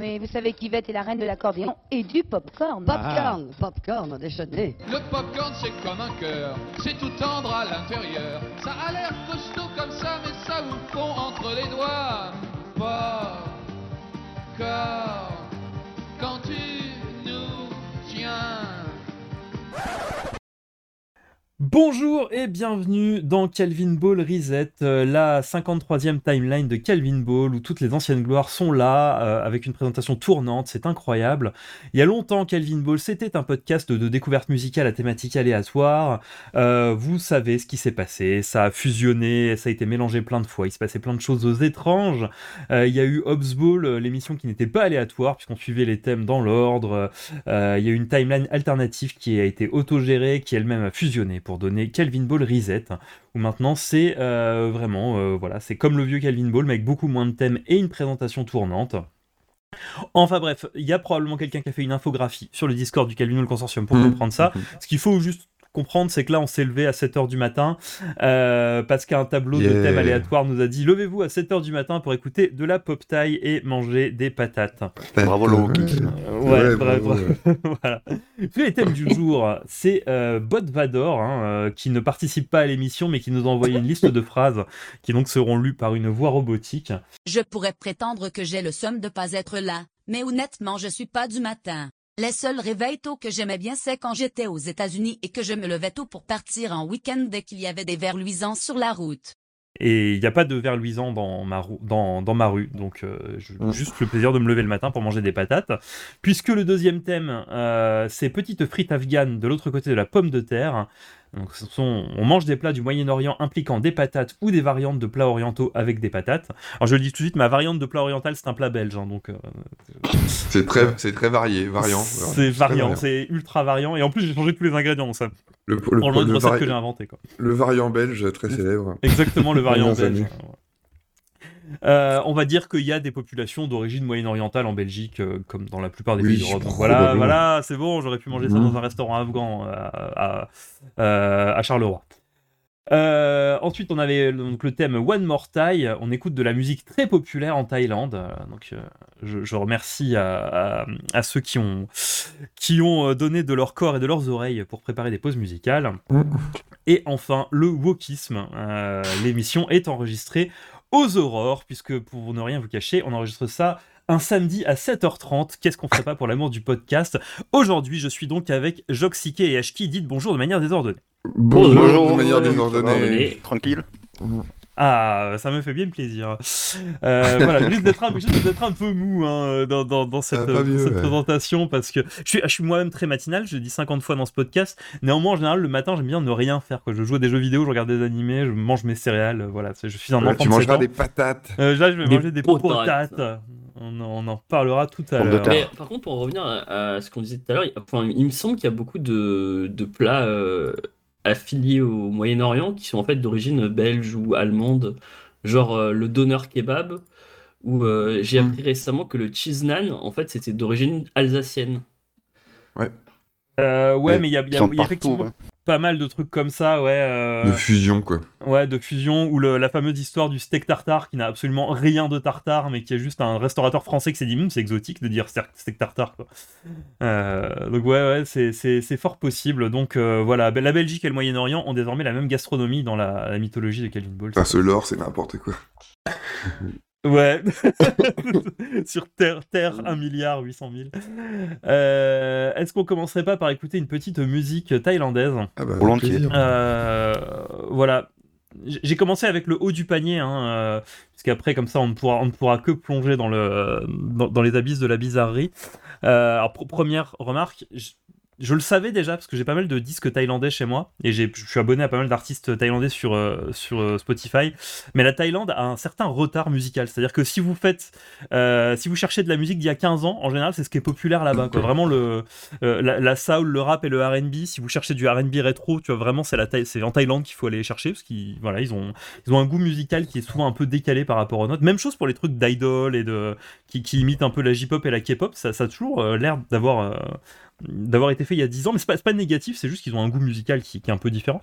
mais vous savez qu'Yvette est la reine de l'accordéon et du popcorn. Popcorn, popcorn, déjeuner. Le popcorn c'est comme un cœur, c'est tout tendre à l'intérieur. Ça a l'air costaud comme ça, mais ça vous fond entre les doigts. Popcorn, Bonjour et bienvenue dans Calvin Ball Reset, euh, la 53e timeline de Calvin Ball où toutes les anciennes gloires sont là euh, avec une présentation tournante, c'est incroyable. Il y a longtemps Calvin Ball c'était un podcast de découverte musicale à thématique aléatoire. Euh, vous savez ce qui s'est passé, ça a fusionné, ça a été mélangé plein de fois, il se passait plein de choses étranges. il y a eu Hobbs Ball, l'émission qui n'était pas aléatoire puisqu'on suivait les thèmes dans l'ordre. il y a eu une timeline alternative qui a été autogérée, qui elle-même a fusionné donner Calvin Ball Reset, où maintenant c'est euh, vraiment, euh, voilà, c'est comme le vieux Calvin Ball, mais avec beaucoup moins de thèmes et une présentation tournante. Enfin bref, il y a probablement quelqu'un qui a fait une infographie sur le Discord du Calvin Ball Consortium pour mmh. comprendre ça. Ce qu'il faut juste comprendre, c'est que là, on s'est levé à 7h du matin euh, parce qu'un tableau de thème aléatoire nous a dit levez-vous à 7h du matin pour écouter de la pop taille et manger des patates. Bravo le euh, Ouais, bref. voilà. Puis les thèmes du jour, c'est euh, Bot Vador hein, euh, qui ne participe pas à l'émission mais qui nous a envoyé une liste de phrases qui donc seront lues par une voix robotique. Je pourrais prétendre que j'ai le somme de pas être là, mais honnêtement, je suis pas du matin. Les seuls réveils tôt que j'aimais bien, c'est quand j'étais aux États-Unis et que je me levais tôt pour partir en week-end dès qu'il y avait des vers luisants sur la route. Et il n'y a pas de verre luisant dans ma, dans, dans ma rue, donc euh, j'ai juste le plaisir de me lever le matin pour manger des patates. Puisque le deuxième thème, euh, c'est petites frites afghanes de l'autre côté de la pomme de terre. Donc, on mange des plats du Moyen-Orient impliquant des patates ou des variantes de plats orientaux avec des patates. Alors je le dis tout de suite, ma variante de plat oriental c'est un plat belge, hein, donc. Euh, c'est très, c'est très varié, variant. C'est variant, c'est ultra variant, et en plus j'ai changé tous les ingrédients, ça. Le, le, le, recette que j'ai inventé quoi. Le variant belge très célèbre. Exactement le variant belge. Euh, on va dire qu'il y a des populations d'origine moyen-orientale en Belgique, euh, comme dans la plupart des pays d'Europe. Voilà, voilà, c'est bon, j'aurais pu manger ça dans un restaurant afghan euh, à, Charleroi. ensuite, on avait donc, le thème One More Thai. On écoute de la musique très populaire en Thaïlande. donc, je, remercie à, ceux qui ont, qui ont donné de leur corps et de leurs oreilles pour préparer des pauses musicales. Et enfin, le wokisme. L'émission est enregistrée aux aurores, puisque pour ne rien vous cacher, on enregistre ça un samedi à 7h30. Qu'est-ce qu'on ferait pas pour l'amour du podcast? Aujourd'hui, je suis donc avec Joxike et Ashki. Dites bonjour de manière désordonnée. Bonjour, de manière désordonnée. Tranquille. Ah, ça me fait bien plaisir. Euh, voilà, juste d'être un, un, peu mou hein, dans, dans, dans, cette, cette présentation parce que je suis, je suis moi-même très matinal, je le dis 50 fois dans ce podcast. Néanmoins, en général, le matin, j'aime bien ne rien faire. Quoi. Je joue à des jeux vidéo, je regarde des animés, je mange mes céréales. Voilà, je suis un enfant. Tu mangeras des patates. Euh, là, je vais manger des patates. On, on, en parlera tout à l'heure. Par contre, pour revenir à, ce qu'on disait tout à l'heure, il me semble qu'il y a beaucoup de, de plats. Euh affiliés au Moyen-Orient qui sont en fait d'origine belge ou allemande, genre euh, le doner kebab, ou euh, j'ai hmm. appris récemment que le cheese naan, en fait, c'était d'origine alsacienne. Ouais. Euh, ouais, mais il y a, y a, y a effectivement pas mal de trucs comme ça, ouais. Euh... De fusion, quoi. Ouais, de fusion, ou le, la fameuse histoire du steak tartare qui n'a absolument rien de tartare, mais qui est juste un restaurateur français qui s'est dit, hum, c'est exotique de dire steak tartare, quoi. Euh, donc, ouais, ouais, c'est fort possible. Donc, euh, voilà, la Belgique et le Moyen-Orient ont désormais la même gastronomie dans la, la mythologie de Calvin Ball. Enfin, ce lore, c'est n'importe quoi. Ouais, sur Terre, Terre 1 milliard 800 000. Euh, est-ce qu'on commencerait pas par écouter une petite musique thaïlandaise? Ah bah, euh, Voilà. J'ai commencé avec le haut du panier, hein, euh, parce qu'après, comme ça, on ne, pourra, on ne pourra que plonger dans, le, dans, dans les abysses de la bizarrerie. alors, première remarque, je le savais déjà parce que j'ai pas mal de disques thaïlandais chez moi et je suis abonné à pas mal d'artistes thaïlandais sur, euh, sur euh, Spotify. Mais la Thaïlande a un certain retard musical. C'est-à-dire que si vous faites, euh, si vous cherchez de la musique d'il y a 15 ans, en général, c'est ce qui est populaire là-bas. Vraiment, le, la, la, soul, le rap et le RB. Si vous cherchez du RB rétro, tu vois, vraiment, c'est, la c'est en Thaïlande qu'il faut aller chercher parce qu'ils voilà, ils ont, ils ont un goût musical qui est souvent un peu décalé par rapport aux nôtres. Même chose pour les trucs d'idol et de, qui, qui imitent un peu la J-pop et la K-pop. Ça, ça a toujours l'air d'avoir d'avoir été fait il y a 10 ans, mais c'est pas, pas négatif, c'est juste qu'ils ont un goût musical qui, est un peu différent.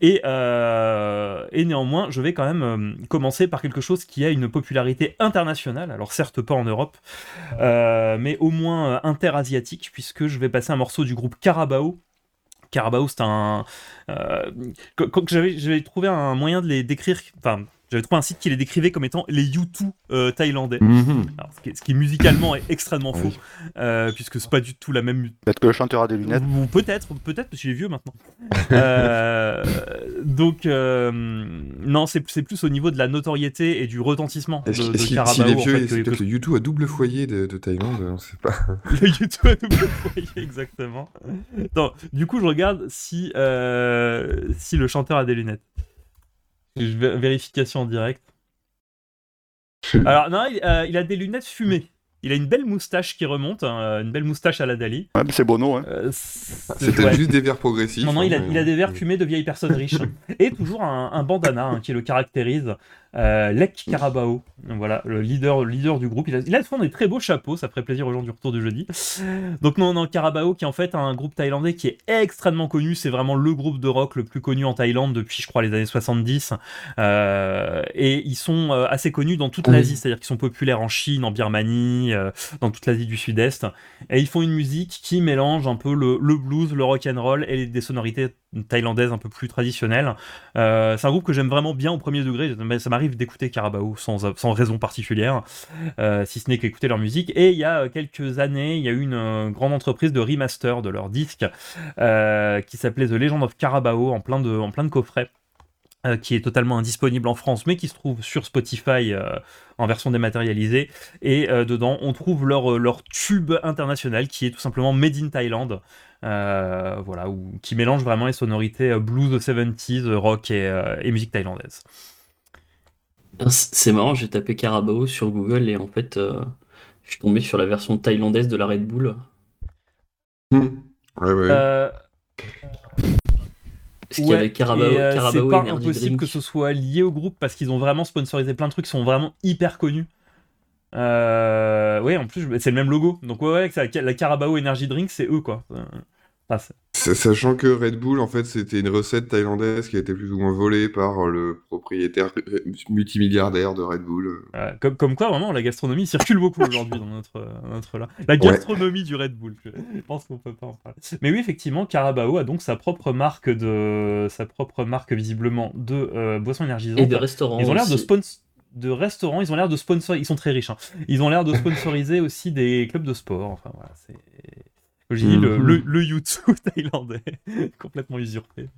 Et, euh, et néanmoins, je vais quand même euh, commencer par quelque chose qui a une popularité internationale, alors certes pas en Europe, euh, mais au moins interasiatique, puisque je vais passer un morceau du groupe Carabao. Carabao, c'est un. j'avais trouvé un moyen de les décrire, j'avais trouvé un site qui les décrivait comme étant les U2 euh, thaïlandais. Mhm. Alors, ce, qui est, ce qui musicalement est extrêmement faux, Oui. euh, puisque c'est pas du tout la même Peut-être que le chanteur a des lunettes. ou peut-être, peut-être, parce qu'il est vieux maintenant. Euh, donc, euh, non, c'est plus au niveau de la notoriété et du retentissement de, Est-ce qu'il- est en vieux, fait, c'est que- peut-être le YouTube à double foyer de, de Thaïlande, on sait pas. le YouTube à double foyer, exactement. Du coup, je regarde si, euh, si le chanteur a des lunettes. Vérification en direct. Alors, non, il, euh, il a des lunettes fumées. Il a une belle moustache qui remonte, hein, une belle moustache à la Dali. Ouais, c'est Bono, hein. Euh, peut-être ouais. juste des verres progressifs. Non, non, il a, hein, il a des verres fumés de vieilles personnes riches. Et toujours un, un bandana hein, qui le caractérise. Euh, Lek Carabao, voilà, le leader, le leader du groupe. Il a, il a souvent des très beaux chapeaux, ça ferait plaisir aux gens du retour du jeudi. Donc non, non, Carabao qui est en fait un groupe thaïlandais qui est extrêmement connu. C'est vraiment le groupe de rock le plus connu en Thaïlande depuis, je crois, les années 70. Euh, et ils sont euh, assez connus dans toute l'Asie, c'est-à-dire qu'ils sont populaires en Chine, en Birmanie, euh, dans toute l'Asie du Sud-Est. Et ils font une musique qui mélange un peu le, blues, le rock and roll et des sonorités thaïlandaises un peu plus traditionnelles. Euh, c'est un groupe que j'aime vraiment bien au premier degré. Ça m'arrive d'écouter Carabao sans, raison particulière, euh, si ce n'est qu'écouter leur musique. Et il y a quelques années, il y a eu une grande entreprise de remaster de leur disque qui s'appelait The Legend of Carabao en plein en plein de coffrets. Euh, qui est totalement indisponible en France, mais qui se trouve sur Spotify euh, en version dématérialisée. Et euh, dedans, on trouve leur, leur tube international qui est tout simplement Made in Thailand. Euh, voilà, où- qui mélange vraiment les sonorités euh, blues 70s, euh, rock et, euh, et musique thaïlandaise. C'est marrant, j'ai tapé Carabao sur Google et en fait, euh, je suis tombé sur la version thaïlandaise de la Red Bull. Hmm. Ouais, ouais. Euh, Parce qu'il y avait euh, c'est pas impossible que ce soit lié au groupe parce qu'ils ont vraiment sponsorisé plein de trucs qui sont vraiment hyper connus. Euh, ouais, en plus, c'est le même logo. Donc, ouais, ouais, la, Carabao Energy Drink, c'est eux, quoi. Euh, enfin, Sa- Sachant que Red Bull, en fait, c'était une recette thaïlandaise qui a été plus ou moins volée par le propriétaire euh, multimilliardaire de Red Bull. euh, comme, comme quoi, vraiment, la gastronomie circule beaucoup aujourd'hui dans notre, euh, notre là. La gastronomie du Red Bull, je pense qu'on peut pas en parler. Mais oui, effectivement, Carabao a donc sa propre marque de, sa propre marque visiblement de euh, boissons énergisantes. Et de restaurants. Ils ont l'air de sponsor de restaurants, ils ont l'air de sponsor, ils sont très riches. hein. Ils ont l'air de sponsoriser aussi des clubs de sport. Enfin voilà, c'est j'ai dit le, Mhm. le, le YouTube thaïlandais complètement usurpé.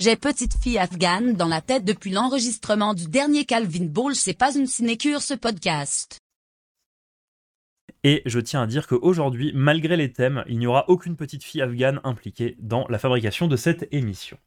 J'ai petite fille afghane dans la tête depuis l'enregistrement du dernier Calvin Ball, c'est pas une sinécure ce podcast. Et je tiens à dire qu'aujourd'hui, malgré les thèmes, il n'y aura aucune petite fille afghane impliquée dans la fabrication de cette émission.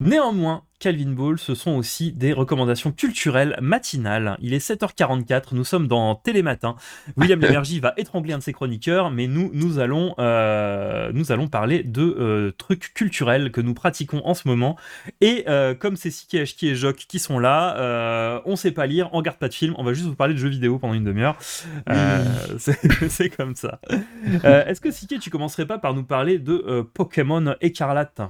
Néanmoins, Calvin Ball, ce sont aussi des recommandations culturelles matinales. Il est 7h44, nous sommes dans Télématin. William Lémergie va étrangler un de ses chroniqueurs, mais nous, nous allons, euh, nous allons parler de euh, trucs culturels que nous pratiquons en ce moment. Et euh, comme c'est Siki, Ashki et Jock qui sont là, on sait pas lire, on regarde pas de film, on va juste vous parler de jeux vidéo pendant une demi-heure. C'est comme ça. Est-ce que Siki, tu commencerais pas par nous parler de Pokémon Écarlate?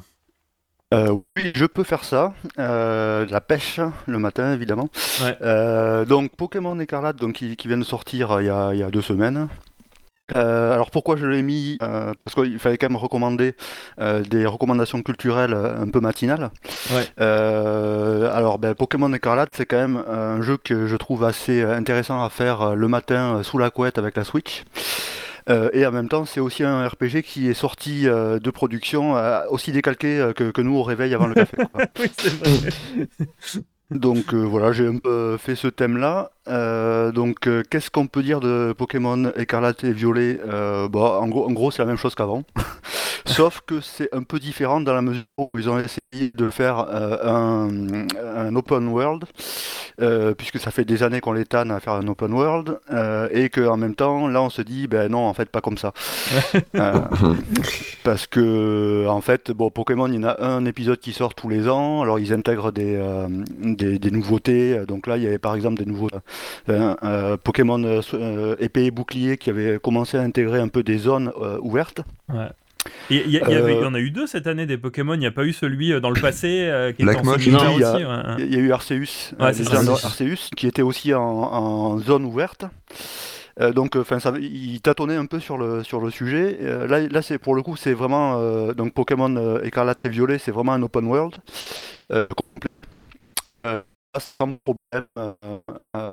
Euh, oui, je peux faire ça. Euh, la pêche le matin, évidemment. Ouais. Euh, donc Pokémon Écarlate, donc qui, qui vient de sortir il y a, il y a deux semaines. Euh, alors pourquoi je l'ai mis Euh, Parce qu'il fallait quand même recommander euh, des recommandations culturelles un peu matinales. Ouais. Alors ben, Pokémon Écarlate, c'est quand même un jeu que je trouve assez intéressant à faire le matin sous la couette avec la Switch. Euh, et en même temps, c'est aussi un RPG qui est sorti euh, de production euh, aussi décalqué euh, que, que nous au réveil avant le café. quoi. Oui, c'est vrai. Donc euh, voilà, j'ai un peu fait ce thème-là. Euh, donc euh, qu'est-ce qu'on peut dire de Pokémon Écarlate et Violet bah, en gros, en gros c'est la même chose qu'avant. Sauf que c'est un peu différent dans la mesure où ils ont essayé de faire un, un open world, puisque ça fait des années qu'on les tanne à faire un open world, et qu'en même temps, là on se dit, ben non, en fait, pas comme ça. Parce que, en fait, bon, Pokémon, il y en a un épisode qui sort tous les ans, alors ils intègrent des, des, des nouveautés. Donc là, il y avait par exemple des nouveaux euh, euh, Pokémon euh, euh, épée et bouclier qui avait commencé à intégrer un peu des zones euh, ouvertes. Ouais. Il y, en a eu deux cette année des Pokémon, il n'y a pas eu celui dans le passé euh, qui Black était en il y a- aussi. ouais. Il y a eu Arceus, Ouais, euh, d'Arceus, qui était aussi en, en zone ouverte. Euh, donc, enfin, ça, il tâtonnait un peu sur le sur le sujet. Euh, là, là, c'est pour le coup, c'est vraiment euh, donc Pokémon euh, Écarlate et Violet, c'est vraiment un open world complet, sans problème, euh, euh,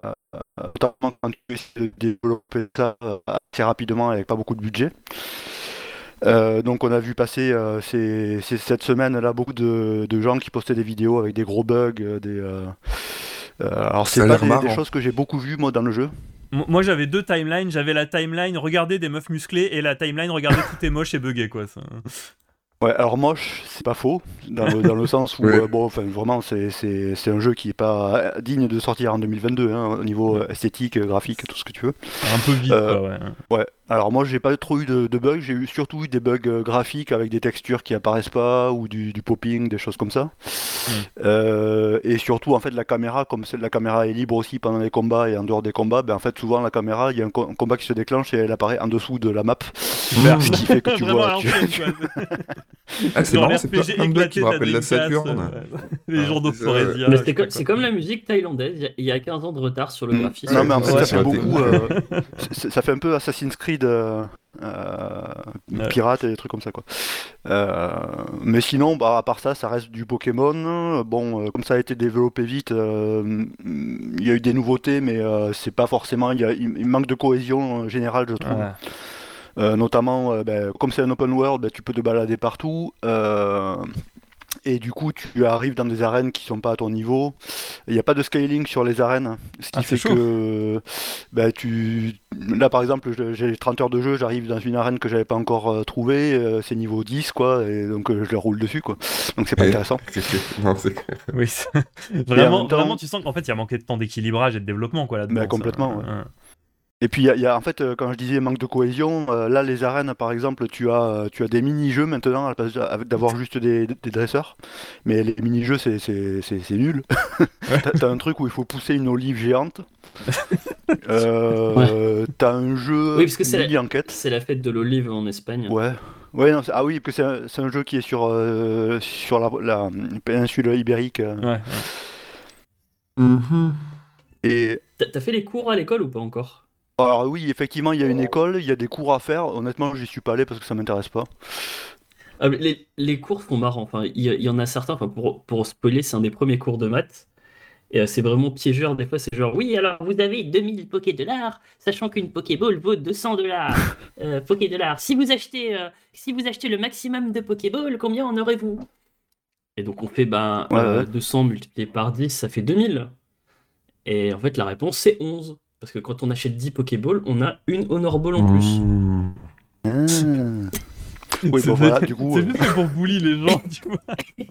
notamment quand tu essaies de développer ça euh, assez rapidement avec pas beaucoup de budget. Euh, donc on a vu passer euh, ces- ces- cette semaine là beaucoup de, de gens qui postaient des vidéos avec des gros bugs, euh, des euh, euh, alors c'est pas des, choses que j'ai beaucoup vues moi dans le jeu. M- Moi j'avais deux timelines, j'avais la timeline regarder des meufs musclées et la timeline regarder tout est moche et buggé quoi. ça. Ouais, alors moche, c'est pas faux, dans le, dans le sens où, euh, bon, enfin, vraiment, c'est- c'est c'est un jeu qui est pas digne de sortir en 2022, hein, au niveau euh, esthétique, graphique, tout ce que tu veux. Un peu vite Euh, quoi, ouais. Ouais, alors moi, j'ai pas trop eu de, de bugs, j'ai eu surtout eu des bugs graphiques avec des textures qui apparaissent pas, ou du, du popping, des choses comme ça. Euh, et surtout, en fait, la caméra, comme la caméra est libre aussi pendant les combats et en dehors des combats, ben, en fait, souvent, la caméra, il y a un, co- un combat qui se déclenche et elle apparaît en dessous de la map. Super. Ce qui fait que tu vois. tu-. Ah, c'est marrant, c'est qui éclaté me rappelle la Saturne. euh, Les Ah, journaux de je c'est comme, la musique thaïlandaise, il y a- il y, a 15 ans de retard sur le Mm. graphisme. Non, mais en fait, ça fait beaucoup. euh, ça fait un peu Assassin's Creed euh, Ouais. pirate et des trucs comme ça, quoi. Euh, mais sinon, bah, à part ça, ça reste du Pokémon. Bon, euh, comme ça a été développé vite, euh, il y a eu des nouveautés, mais euh, c'est pas forcément. Il, manque de cohésion euh, générale, je trouve. Euh, notamment, euh, ben, comme c'est un open world, ben, tu peux te balader partout. euh, et du coup tu arrives dans des arènes qui sont pas à ton niveau. Il n'y a pas de scaling sur les arènes, ce qui Ah, c'est fait chaud. que bah, tu là par exemple j'ai 30 heures de jeu, j'arrive dans une arène que j'avais pas encore euh, trouvée, euh, c'est niveau 10 quoi, et donc euh, je le roule dessus quoi. Donc c'est pas Et- intéressant. Non. Oui, vraiment, même temps- vraiment, tu sens qu'en fait, il y a manqué de temps d'équilibrage et de développement, quoi, là-dedans. Bah, ça. complètement, ouais. Ouais. Et puis il y, a- il y a en fait euh, quand je disais manque de cohésion, euh, là les arènes par exemple tu as euh, tu as des mini-jeux maintenant à la place d'avoir juste des, des dresseurs, mais les mini-jeux c'est c'est- c'est- c'est nul. T'as un truc où il faut pousser une olive géante. Euh, T'as un jeu Oui, parce que c'est la- enquête. C'est la fête de l'olive en Espagne. Ouais. Ouais, non, ah oui, parce que c'est un, c'est un jeu qui est sur, euh, sur la, la péninsule ibérique. Ouais, ouais. Mhm. Et T'as t'as fait les cours à l'école ou pas encore? Alors oui, effectivement, il y a une école, il y a des cours à faire. Honnêtement, j'y suis pas allé parce que ça m'intéresse pas. Ah, mais les, les cours sont marrants. Enfin, il y, en a certains. Enfin, pour, pour spoiler, c'est un des premiers cours de maths. Et euh, c'est vraiment piégeur. Des fois, c'est genre, oui, alors vous avez 2000 Poké dollars, sachant qu'une Pokéball vaut 200 dollars. Euh, Poké dollars. Si vous achetez, euh, si vous achetez le maximum de Pokéball, combien en aurez-vous? Et donc, on fait ben, Ouais, euh, ouais. 200 multiplié par 10, ça fait 2000. Et en fait, la réponse, c'est 11. Parce que quand on achète 10 Pokéballs, on a une Honor Ball en plus. Mmh. Ah. Oui, C'est bon fait- voilà, du coup. C'est euh, juste pour bully les gens, tu vois.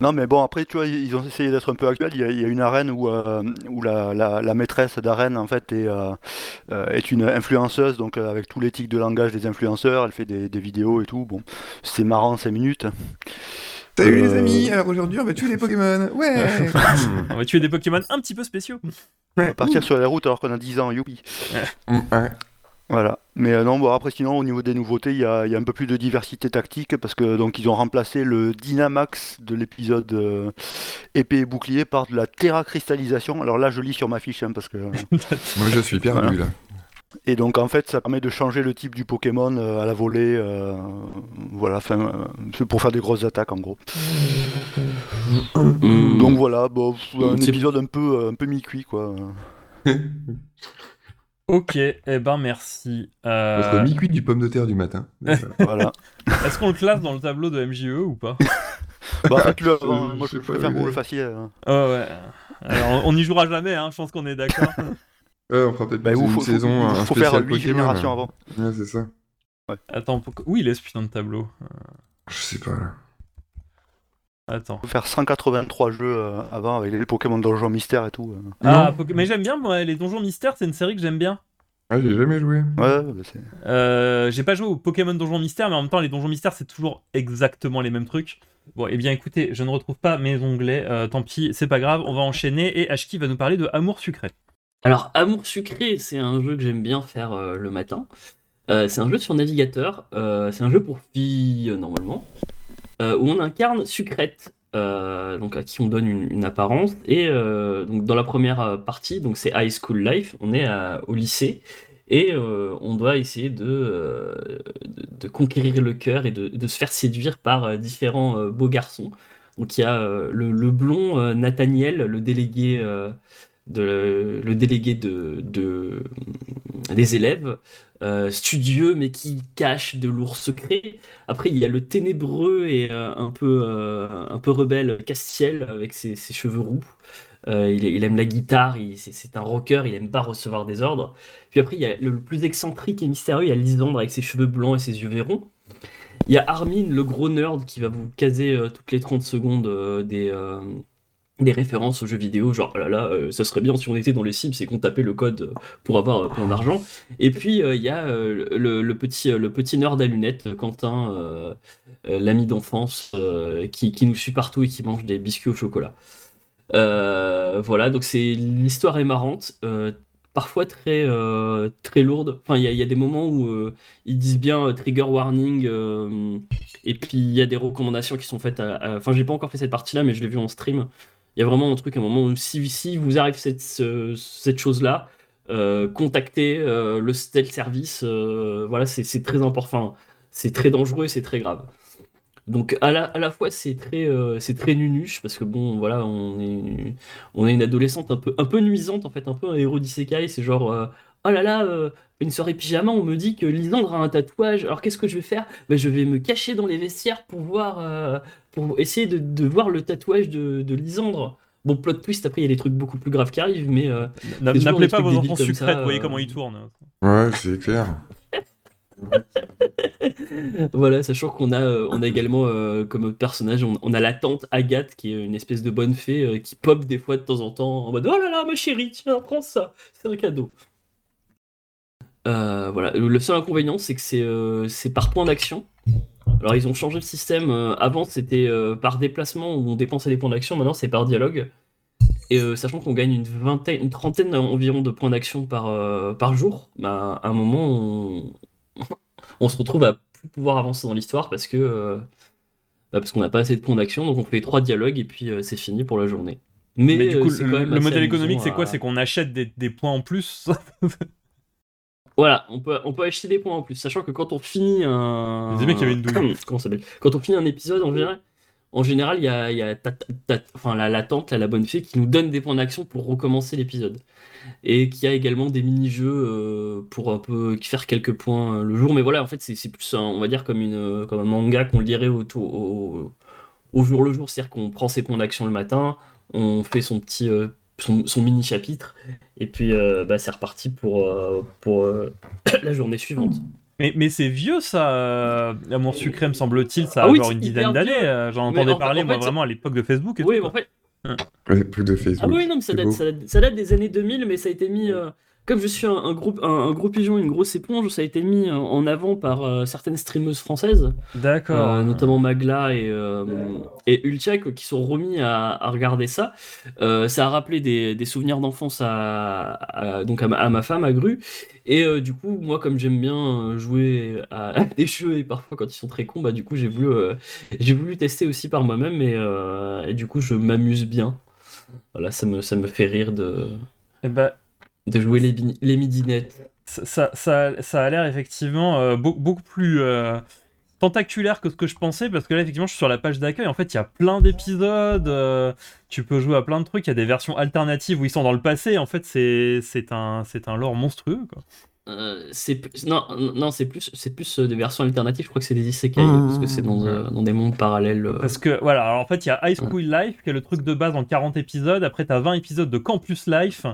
Non, mais bon, après, tu vois, ils ont essayé d'être un peu actuels. Il y a, il y a une arène où, euh, où la, la, la maîtresse d'arène, en fait, est, euh, euh, est une influenceuse, donc euh, avec tout l'éthique de langage des influenceurs. Elle fait des, des vidéos et tout. Bon, c'est marrant, 5 minutes. Salut les Euh, amis, alors aujourd'hui on va tuer les Pokémon. Ouais. On va tuer des Pokémon un petit peu spéciaux. On va partir sur les routes alors qu'on a 10 ans, youpi. Ouais. Voilà. Mais euh, non, bon, après, sinon, au niveau des nouveautés, il y a, il y a un peu plus de diversité tactique parce que donc ils ont remplacé le Dynamax de l'épisode euh, épée et bouclier par de la Terra cristallisation. Alors là, je lis sur ma fiche hein, parce que. Moi je suis perdu Voilà. là. Et donc en fait, ça permet de changer le type du Pokémon euh, à la volée. euh, voilà, enfin, euh, c'est pour faire des grosses attaques en gros. Mmh. Donc voilà, bon, un épisode un peu, un peu mi-cuit quoi. Ok, eh ben merci. Euh, mi-cuit du pomme de terre du matin. voilà. Est-ce qu'on le classe dans le tableau de MJE ou pas? Bah, faites-le avant, Euh, moi je préfère que vous mais- le fassiez. hein. Oh ouais. Alors, on n'y jouera jamais, hein, je pense qu'on est d'accord. Ouais, on fera peut-être Bah, une faut, saison. faut- un faut faire spécial 8 Pokémon, générations avant. Ouais, c'est ça. Attends, pourquoi- où il est ce putain de tableau? Je sais pas là. Attends. Faut faire 183 jeux euh, avant avec les Pokémon Donjon Mystère et tout. euh. Ah, mais j'aime bien, moi, les Donjons Mystères, c'est une série que j'aime bien. Ah, j'ai jamais joué. Ouais, bah, c'est- Euh, j'ai pas joué au Pokémon Donjons Mystères, mais en même temps, les Donjons Mystères, c'est toujours exactement les mêmes trucs. Bon, eh bien, écoutez, je ne retrouve pas mes onglets, euh, tant pis, c'est pas grave, on va enchaîner, et Ashki va nous parler de Amour Sucré. Alors, Amour sucré, c'est un jeu que j'aime bien faire euh, le matin. Euh, c'est un jeu sur navigateur. euh, c'est un jeu pour filles, normalement. où on incarne Sucrète, à qui on donne une, apparence. Et donc dans la première partie, c'est High School Life, on est au lycée. Et on doit essayer de, conquérir le cœur et de, se faire séduire par différents beaux garçons. Donc il y a le, blond Nathaniel, le délégué, de, le délégué de, de- des élèves, euh, studieux mais qui cache de lourds secrets. Après il y a le ténébreux et euh, un, peu, euh, un peu rebelle Castiel avec ses, ses cheveux roux. Il, aime la guitare, c'est un rocker, il aime pas recevoir des ordres. Puis après, il y a le, le plus excentrique et mystérieux, il y a Lisandre avec ses cheveux blancs et ses yeux verrons. Il y a Armin, le gros nerd, qui va vous caser toutes les 30 secondes des, des références aux jeux vidéo, genre oh là là, euh, ça serait bien si on était dans les Sims et qu'on tapait le code pour avoir euh, plein d'argent. Et puis euh, il y a le, petit, le petit nerd à lunettes, Quentin, l'ami d'enfance, qui, qui nous suit partout et qui mange des biscuits au chocolat. Voilà, donc c'est l'histoire est marrante, parfois très très lourde. Enfin, il y, y a des moments où ils disent bien trigger warning, et puis il y a des recommandations qui sont faites. à- à- Enfin, j'ai pas encore fait cette partie-là, mais je l'ai vu en stream. Il y a vraiment un truc, un moment où si, vous arrive cette, ce- cette chose-là, euh, contactez euh, le stealth service. euh, voilà, c'est très important. C'est très dangereux, c'est très grave. Donc à la, à fois c'est très c'est très nunuche parce que bon voilà on est on est une adolescente un peu un peu nuisante en fait un peu un héros d'isekai c'est genre Oh là là, euh, une soirée pyjama, on me dit que Lisandre a un tatouage. Alors qu'est-ce que je vais faire? Ben, Je vais me cacher dans les vestiaires pour voir, euh, pour essayer de, de voir le tatouage de, de Lisandre. Bon, plot twist, après il y a des trucs beaucoup plus graves qui arrivent, mais. euh, N'appelez pas vos enfants sucrètes, ça, vous voyez comment ils tournent. Ouais, c'est clair. Voilà, sachant qu'on a, euh, on a également euh, comme personnage, on, on a la tante Agathe qui est une espèce de bonne fée euh, qui pop des fois de temps en temps en mode Oh là là, ma chérie, tiens, prends ça, c'est un cadeau. Euh, voilà, le seul inconvénient c'est que c'est euh, c'est par point d'action. Alors ils ont changé le système. euh, avant c'était par déplacement où on dépensait des points d'action, maintenant c'est par dialogue. Et sachant qu'on gagne une vingtaine, une trentaine environ de points d'action par, par jour, bah, à un moment on, on se retrouve à plus pouvoir avancer dans l'histoire parce que bah, parce qu'on n'a pas assez de points d'action, donc on fait trois dialogues et puis c'est fini pour la journée. Mais, Mais du coup, le, modèle économique, c'est quoi? à- C'est qu'on achète des, des points en plus? Voilà, on peut, on peut acheter des points en plus, sachant que quand on finit un. Je disais bien qu'il y avait une douille. Comment ça s'appelle? Quand on finit un épisode, en général, en général, il y a, il y a ta- ta- enfin, la, la tante, la bonne fée, qui nous donne des points d'action pour recommencer l'épisode. Et qui a également des mini-jeux euh, pour un peu faire quelques points euh, le jour. Mais voilà, en fait, c'est plus, un- on va dire, comme, une, euh, comme un manga qu'on lirait au, au, au, au jour le jour. C'est-à-dire qu'on prend ses points d'action le matin, on fait son petit. euh, son, son mini chapitre et puis euh, bah, c'est reparti pour, euh, pour euh, la journée suivante. Mais, mais c'est vieux ça, euh, Amour sucré me semble-t-il, ça a Ah oui, genre une dizaine d'années. J'en Mais entendais en- parler en moi fait, vraiment à l'époque de Facebook. Et Oui, tout, mais en fait, Ouais, plus de Facebook. Ah oui, non, mais ça date, ça, date, ça date des années 2000, mais ça a été mis. euh, comme je suis un, un groupe, un, un gros pigeon, une grosse éponge, ça a été mis en- avant par euh, certaines streameuses françaises, D'accord. euh, notamment Magla et, euh, et Ulchak, qui sont remis à, à regarder ça. Ça a rappelé des, des souvenirs d'enfance à, à- donc à ma, à ma femme, à Gru. Et du coup, moi, comme j'aime bien jouer à, des jeux et parfois quand ils sont très cons, bah, du coup, j'ai voulu, j'ai voulu tester aussi par moi-même et, et du coup, je m'amuse bien. Voilà, ça me, ça me fait rire de, Eh ben, de jouer les, les midinettes. ça, ça, ça- ça a l'air effectivement euh, beau- beaucoup plus euh, tentaculaire que ce que je pensais parce que là effectivement je suis sur la page d'accueil en fait il y a plein d'épisodes euh, tu peux jouer à plein de trucs il y a des versions alternatives où ils sont dans le passé en fait c'est c'est un c'est un lore monstrueux quoi. Euh, c'est non non c'est plus c'est plus euh, des versions alternatives je crois que c'est des isekai Mmh. parce que c'est dans, euh, dans des mondes parallèles euh. parce que voilà alors en fait il y a High School Life qui est le truc de base en 40 épisodes après t'as 20 épisodes de Campus Life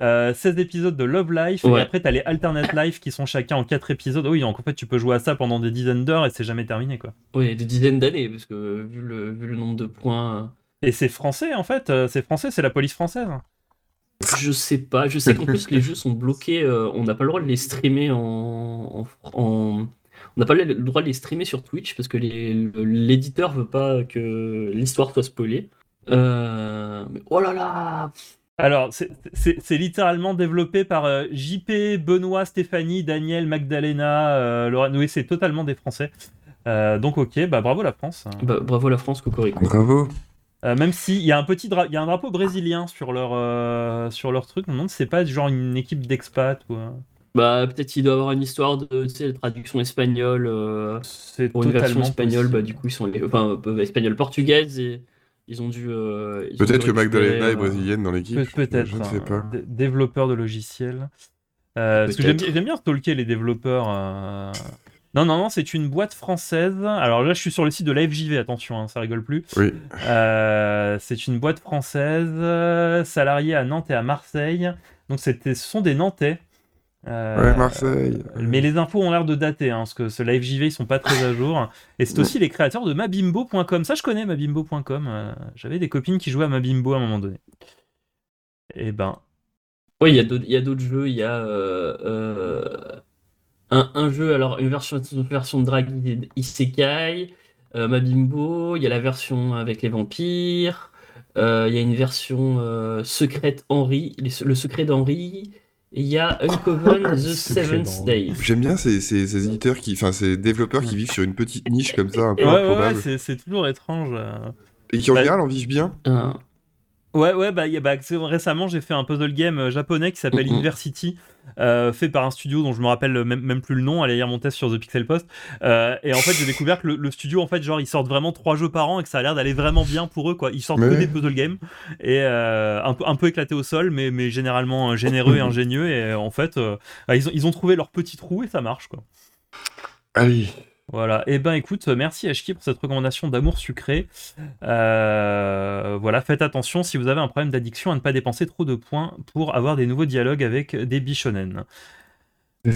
euh, 16 épisodes de Love Life et après t'as les Alternate Life qui sont chacun en 4 épisodes. Oui donc en fait tu peux jouer à ça pendant des dizaines d'heures et c'est jamais terminé quoi. Oui des dizaines d'années parce que vu le vu le nombre de points euh, Et c'est français en fait, euh, c'est français, c'est la police française. je sais pas je sais qu'en plus les jeux sont bloqués euh, on n'a pas le droit de les streamer en, en, en- on n'a pas le droit de les streamer sur Twitch parce que l'éditeur veut pas que l'histoire soit spoilée. Euh, mais oh là là Alors, c'est- littéralement développé par euh, JP, Benoît, Stéphanie, Daniel, Magdalena, euh, Laurent. Oui, c'est totalement des Français. Euh, donc, ok, bah bravo la France. Bah, bravo la France Cocorico Bravo. Euh, même s'il y a un petit dra- il y a un drapeau brésilien sur leur, euh, sur leur truc, on me demande si c'est pas genre une équipe d'expat ou. Bah, peut-être qu'il doit avoir une histoire de tu sais, de traduction espagnole. euh, C'est pour une version espagnole, bah, du coup, ils sont les... enfin, euh, espagnole-portugaise et ils ont dû. euh, Peut-être que Magdalena est euh, brésilienne dans l'équipe. Pe- Peut-être. Je ne sais hein, pas. dé- Développeur de logiciels. Euh, parce que j'aime bien stalker les développeurs. euh. Non, non, non, c'est une boîte française. Alors là, je suis sur le site de la FJV, attention, hein, ça rigole plus. Oui. Euh, c'est une boîte française, salariée à Nantes et à Marseille. Donc c'était- ce sont des Nantais. Euh, Ouais, Marseille. Mais les infos ont l'air de dater, hein, parce que ce live JV, ils sont pas très à jour. Et c'est aussi les créateurs de mabimbo.com. Ça, je connais mabimbo.com. euh, J'avais des copines qui jouaient à Mabimbo à un moment donné. Et ben, Oui, il y a d'autres jeux. Il y a euh, un, un jeu, alors une version, une version de Drag Isekai, euh, Mabimbo. Il y a la version avec les vampires. euh, il y a une version euh, secrète Henry, les- le secret d'Henri. Il y a Uncoven The Secret Seventh. Day. J'aime bien ces, ces, ces éditeurs qui, enfin ces développeurs qui vivent sur une petite niche comme ça, un peu ouais, ouais, ouais, improbable, c'est toujours étrange. euh. et qui en Bah- général en vivent bien. Euh, Ouais, ouais, bah, y a- bah, récemment j'ai fait un puzzle game euh, japonais qui s'appelle Mhm. Inversity, euh, fait par un studio dont je me rappelle même, même plus le nom, allez lire mon test sur The Pixel Post. Euh, et en fait, j'ai découvert que le, le studio, en fait, genre, ils sortent vraiment trois jeux par an et que ça a l'air d'aller vraiment bien pour eux, quoi. Ils sortent Mais que des puzzle games et euh, un, peu, un peu éclatés au sol, mais, mais généralement généreux et ingénieux. Et en fait, bah, ils, ont, ils ont trouvé leur petit trou et ça marche, quoi. Allez. Voilà, et ben écoute, merci Ashki pour cette recommandation d'amour sucré. Euh, voilà, faites attention si vous avez un problème d'addiction à ne pas dépenser trop de points pour avoir des nouveaux dialogues avec des bichonen.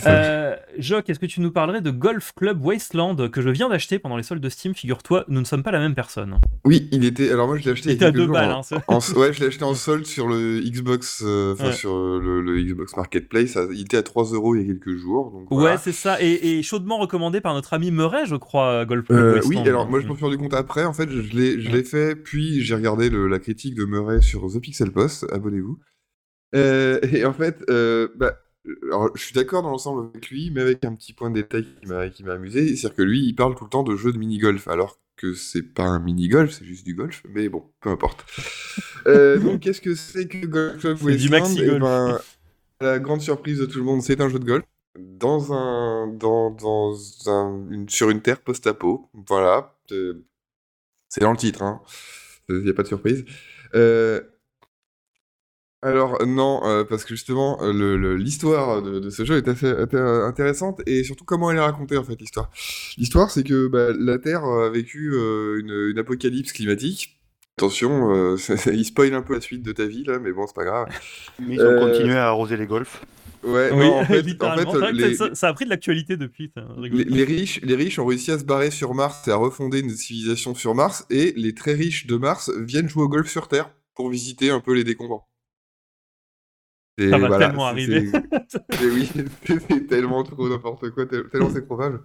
Euh, Jock, est-ce que tu nous parlerais de Golf Club Wasteland que je viens d'acheter pendant les soldes de Steam? Figure-toi, nous ne sommes pas la même personne. Oui, il était. Alors moi, je l'ai acheté Il était a à quelques deux jours balles, en- hein, en- ouais, je l'ai acheté en solde sur le Xbox, euh, Ouais. sur euh, le, le Xbox Marketplace. Il était à 3 euros il y a quelques jours. Donc Ouais, c'est ça, et, et chaudement recommandé par notre ami Murray, je crois, Golf Club Euh, Wasteland. oui, alors moi je m'en suis rendu compte après, en fait je, je l'ai je l'ai fait, puis j'ai regardé le- la critique de Murray sur The Pixel Post, abonnez-vous. Euh, et en fait, euh, bah, alors, je suis d'accord dans l'ensemble avec lui, mais avec un petit point de détail qui m'a amusé, c'est-à-dire que lui il parle tout le temps de jeux de mini-golf, alors que c'est pas un mini-golf, c'est juste du golf, mais bon, peu importe. Euh, donc qu'est-ce que c'est que Golf Club du maxi-golf. Eh ben, La grande surprise de tout le monde, c'est un jeu de golf dans un dans, dans un, une, sur une terre post-apo. Voilà, Euh, c'est dans le titre, hein. Il n'y a pas de surprise. Euh, alors non, euh, parce que justement euh, l'histoire de, de ce jeu est assez, assez, euh, intéressante et surtout comment elle est racontée en fait l'histoire. L'histoire c'est que bah, la Terre a vécu euh, une, une apocalypse climatique. Attention, euh, il spoil un peu la suite de ta vie là, mais bon c'est pas grave. Mais ils ont Euh, continué à arroser les golfs. Ouais, Oui, non, en fait, en les- ça, ça a pris de l'actualité depuis. Les, les riches, les riches ont réussi à se barrer sur Mars et à refonder une civilisation sur Mars, et les très riches de Mars viennent jouer au golf sur Terre pour visiter un peu les décombres. Ça va voilà, tellement arriver. c'est- oui, c'est tellement trop n'importe quoi, tel- tellement c'est probable.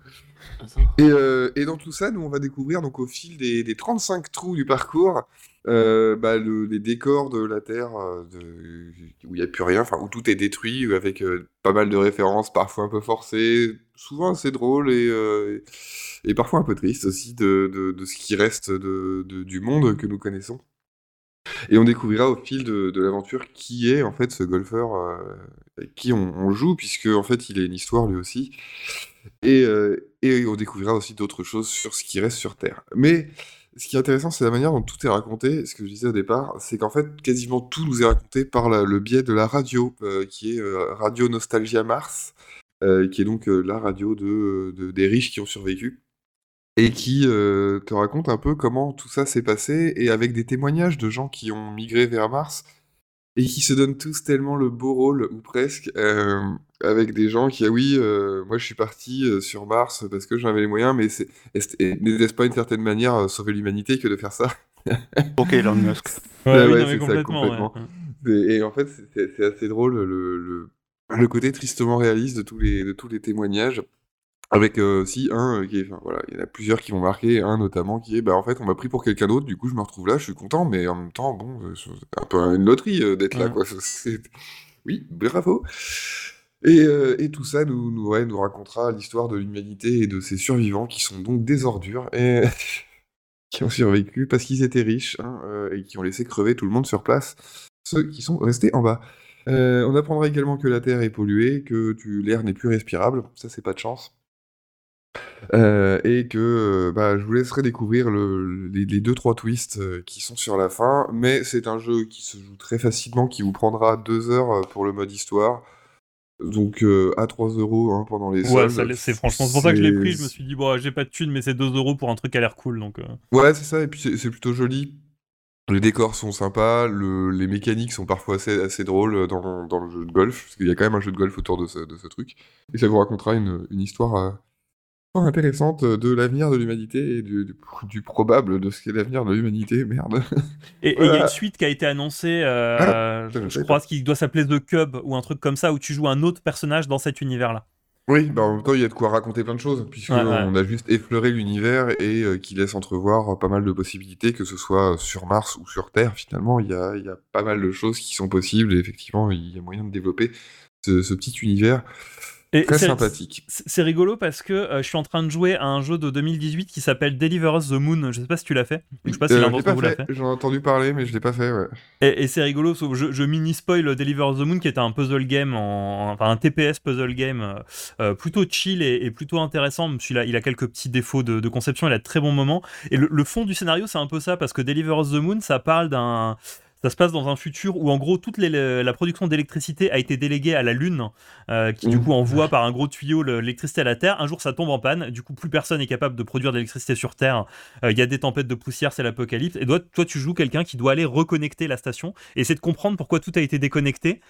Attends. Et, euh, et dans tout ça, nous, on va découvrir donc au fil des, des 35 trous du parcours euh, bah, le- les décors de la Terre euh, de- où il n'y a plus rien, enfin où tout est détruit, avec euh, pas mal de références, parfois un peu forcées, souvent assez drôles et, euh, et parfois un peu tristes aussi de, de- de ce qui reste de, de- du monde que nous connaissons. Et on découvrira au fil de, l'aventure qui est en fait ce golfeur euh, avec qui on, joue, puisque en fait il a une histoire lui aussi. Et, euh, et on découvrira aussi d'autres choses sur ce qui reste sur Terre. Mais ce qui est intéressant, c'est la manière dont tout est raconté. Ce que je disais au départ, c'est qu'en fait, quasiment tout nous est raconté par le biais de la radio, euh, qui est Radio Nostalgia Mars, qui est donc la radio de- des riches qui ont survécu, et qui euh, te raconte un peu comment tout ça s'est passé, et avec des témoignages de gens qui ont migré vers Mars, et qui se donnent tous tellement le beau rôle, ou presque, euh, avec des gens qui, ah oui, euh, moi je suis parti euh, sur Mars parce que j'en avais les moyens, mais c'est n'était-ce pas une certaine manière euh, sauver l'humanité que de faire ça? Ok, Elon Musk. Ouais, Ouais, oui, ouais, ça, complètement. ouais. complètement. Et, en fait, c'est assez drôle le, le, le côté tristement réaliste de tous les, de tous les témoignages. Avec euh, aussi un euh, qui est, enfin, voilà, il y en a plusieurs qui vont marquer, un notamment qui est, bah en fait, on m'a pris pour quelqu'un d'autre, du coup, je me retrouve là, je suis content, mais en même temps, bon, euh, c'est un peu une loterie d'être là, quoi. Oui, bravo. Et, euh, et tout ça nous, nous, ouais, nous racontera l'histoire de l'humanité et de ses survivants qui sont donc des ordures et qui ont survécu parce qu'ils étaient riches hein, euh, et qui ont laissé crever tout le monde sur place, ceux qui sont restés en bas. Euh, on apprendra également que la Terre est polluée, que l'air n'est plus respirable, ça c'est pas de chance. Euh, et que euh, bah, je vous laisserai découvrir le- les, les deux trois twists euh, qui sont sur la fin, mais c'est un jeu qui se joue très facilement, qui vous prendra deux heures pour le mode histoire, donc euh, à 3 euros hein, pendant les Ouais, c'est franchement c'est pour ça que je l'ai pris. Je me suis dit, bon, j'ai pas de thunes, mais c'est 2 euros pour un truc qui a l'air cool. Donc, euh. Ouais, c'est ça, et puis c'est c'est plutôt joli. Les décors sont sympas, le- les mécaniques sont parfois assez, assez drôles dans, dans le jeu de golf, parce qu'il y a quand même un jeu de golf autour de ce, de ce truc. Et ça vous racontera une, une histoire fort intéressante de l'avenir de l'humanité et du, du, du probable de ce qu'est l'avenir de l'humanité, merde. Et il y a une suite qui a été annoncée, euh, Ah, je crois, qui doit s'appeler The Cub ou un truc comme ça, où tu joues un autre personnage dans cet univers-là. Oui, bah en même temps, il y a de quoi raconter plein de choses, puisqu'on Ouais, ouais. a juste effleuré l'univers et euh, qui laisse entrevoir pas mal de possibilités, que ce soit sur Mars ou sur Terre, finalement, il y a, il y a pas mal de choses qui sont possibles, et effectivement, il y a moyen de développer ce, ce petit univers. Et Très c'est- sympathique. C'est rigolo parce que euh, je suis en train de jouer à un jeu de 2018 qui s'appelle Deliver Us the Moon. Je sais pas si tu l'as fait. Je sais pas si Euh, l'un vous l'a fait. J'en ai entendu parler, mais je l'ai pas fait. Ouais. Et, et c'est rigolo, je, je mini spoil Deliver Us the Moon qui était un puzzle game, en, enfin un TPS puzzle game euh, euh, plutôt chill et, et plutôt intéressant. Celui-là, il a quelques petits défauts de, de conception, il a de très bons moments. Et le, le fond du scénario, c'est un peu ça parce que Deliver Us the Moon, ça parle d'un ça se passe dans un futur où en gros toute les- la production d'électricité a été déléguée à la Lune, euh, qui du coup envoie par un gros tuyau le- l'électricité à la Terre. Un jour ça tombe en panne, du coup plus personne n'est capable de produire de l'électricité sur Terre. Euh, Il y a des tempêtes de poussière, c'est l'apocalypse. Et toi, toi tu joues quelqu'un qui doit aller reconnecter la station et essayer de comprendre pourquoi tout a été déconnecté.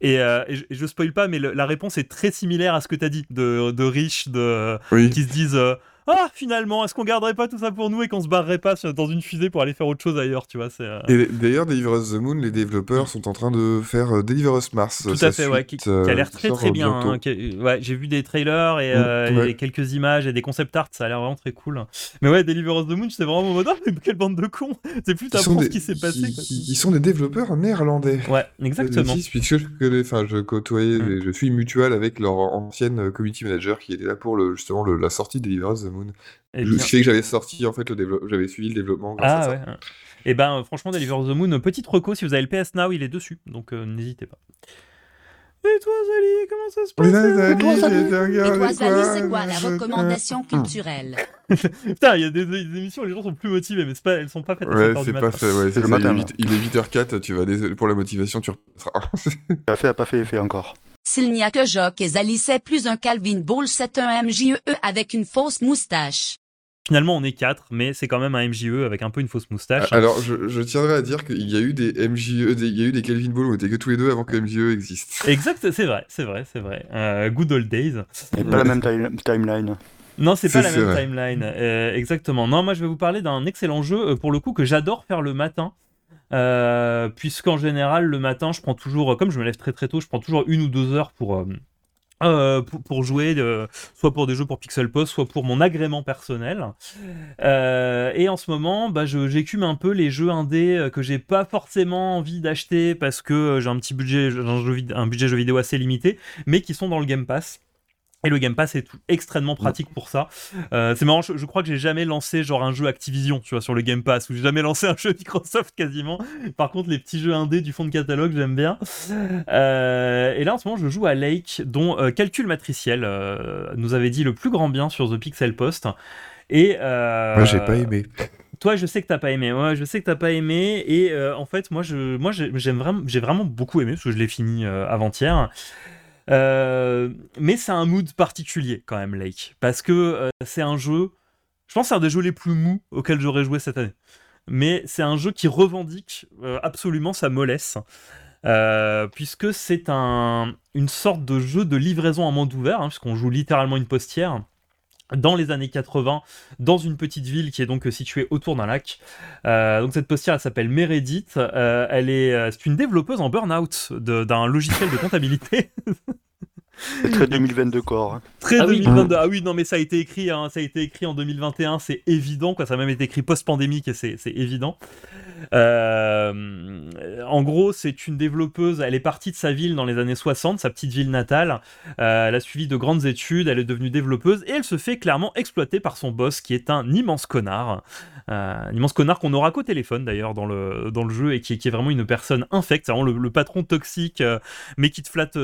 Et, euh, et je, je spoil pas, mais le- la réponse est très similaire à ce que tu as dit, de, de riches de, Oui. qui se disent euh, Ah, finalement, est-ce qu'on garderait pas tout ça pour nous et qu'on se barrerait pas dans une fusée pour aller faire autre chose ailleurs, tu vois c'est, euh, Et d'ailleurs, Deliver Us the Moon, les développeurs sont en train de faire euh, Deliver Us Mars. Tout à fait, ouais, qui, euh, a l'air très très bien. hein, qui- ouais, j'ai vu des trailers et, Mm, euh, ouais. et quelques images et des concept art, ça a l'air vraiment très cool. Mais ouais, Deliver Us the Moon, j'étais vraiment en mode Ah, mais quelle bande de cons C'est plus Ils t'apprends ce qui s'est passé. quoi. qui sont des développeurs néerlandais. Ouais, exactement. Puisque je enfin, je côtoyais, Mm. je suis mutual avec leur ancienne community manager qui était là pour le, justement le- la sortie de Deliver Us the Moon. Eh Je- bien- fait que j'avais sorti en fait le développement, j'avais suivi le développement grâce à Ah ça. ouais. Et ben euh, franchement, Deliver the Moon, petite reco, si vous avez le PS Now, il est dessus, donc euh, n'hésitez pas. Et toi, Zali, comment ça se passe été Et toi, Zali, c'est quoi, la recommandation culturelle Putain, il y a des, des émissions où les gens sont plus motivés, mais c'est pas, elles sont pas faites à Ouais, 7 heures c'est du pas matin. fait, ouais, c'est le matin, il, est 8, il est 8h04, tu vas, pour la motivation, tu repasseras. La fait a pas fait effet encore. S'il n'y a que Jock et Zali, c'est plus un Calvin Ball, c'est un MJE avec une fausse moustache. Finalement, on est 4, mais c'est quand même un MJE avec un peu une fausse moustache. Alors, je, je tiendrai à dire qu'il y a eu des MJE, des- il y a eu des Kelvin Ball où on était que tous les deux avant que MJE existe. Exact, c'est vrai, c'est vrai, c'est vrai. Euh, good old days. Et pas la même time- timeline. Non, c'est pas la même vrai. timeline. Euh, exactement. Non, moi je vais vous parler d'un excellent jeu, euh, pour le coup, que j'adore faire le matin. Euh, puisqu'en général, le matin, je prends toujours, comme je me lève très très tôt, je prends toujours une ou deux heures pour, euh, euh, pour, jouer, euh, soit pour des jeux pour Pixel Post, soit pour mon agrément personnel. Euh, et en ce moment, bah, j'écume un peu les jeux indés euh, que j'ai pas forcément envie d'acheter parce que euh, j'ai un petit budget, un, un budget jeu vidéo assez limité, mais qui sont dans le Game Pass. Et le Game Pass est tout- extrêmement pratique pour ça. Euh, c'est marrant, je, je crois que j'ai jamais lancé genre un jeu Activision, tu vois, sur le Game Pass, ou j'ai jamais lancé un jeu Microsoft quasiment. Par contre, les petits jeux indés du fond de catalogue, j'aime bien. Euh, et là, en ce moment, je joue à Lake, dont euh, Calcul Matriciel nous avait dit le plus grand bien sur The Pixel Post. Et Moi, j'ai pas aimé. toi, je sais que t'as pas aimé. Ouais, je sais que t'as pas aimé. Et en fait, moi, je, moi, j'ai- j'aime vraiment, j'ai vraiment beaucoup aimé parce que je l'ai fini avant-hier. Euh, mais c'est un mood particulier quand même, Lake, parce que euh, c'est un jeu. Je pense c'est un des jeux les plus mous auxquels j'aurais joué cette année. Mais c'est un jeu qui revendique euh, absolument sa mollesse. puisque c'est un, une sorte de jeu de livraison en monde ouvert, hein, puisqu'on joue littéralement une postière dans les années 80, dans une petite ville qui est donc située autour d'un lac. Euh, donc cette postière, elle s'appelle Meredith. Euh, elle est, euh, c'est une développeuse en burn-out d'un logiciel de comptabilité. C'est très 2022 corps. hein. Très Ah oui. 2022. Ah oui, non, mais ça a été écrit, hein, ça a été écrit en 2021, c'est évident, quoi. Ça a même été écrit post-pandémique et c'est c'est évident. Euh, en gros, c'est une développeuse. Elle est partie de sa ville dans les années 60, sa petite ville natale. Euh, elle a suivi de grandes études, elle est devenue développeuse et elle se fait clairement exploiter par son boss, qui est un immense connard. Euh, un immense connard qu'on aura qu'au téléphone d'ailleurs dans le, dans le jeu et qui, est vraiment une personne infecte. Vraiment le, le patron toxique, mais qui te flatte,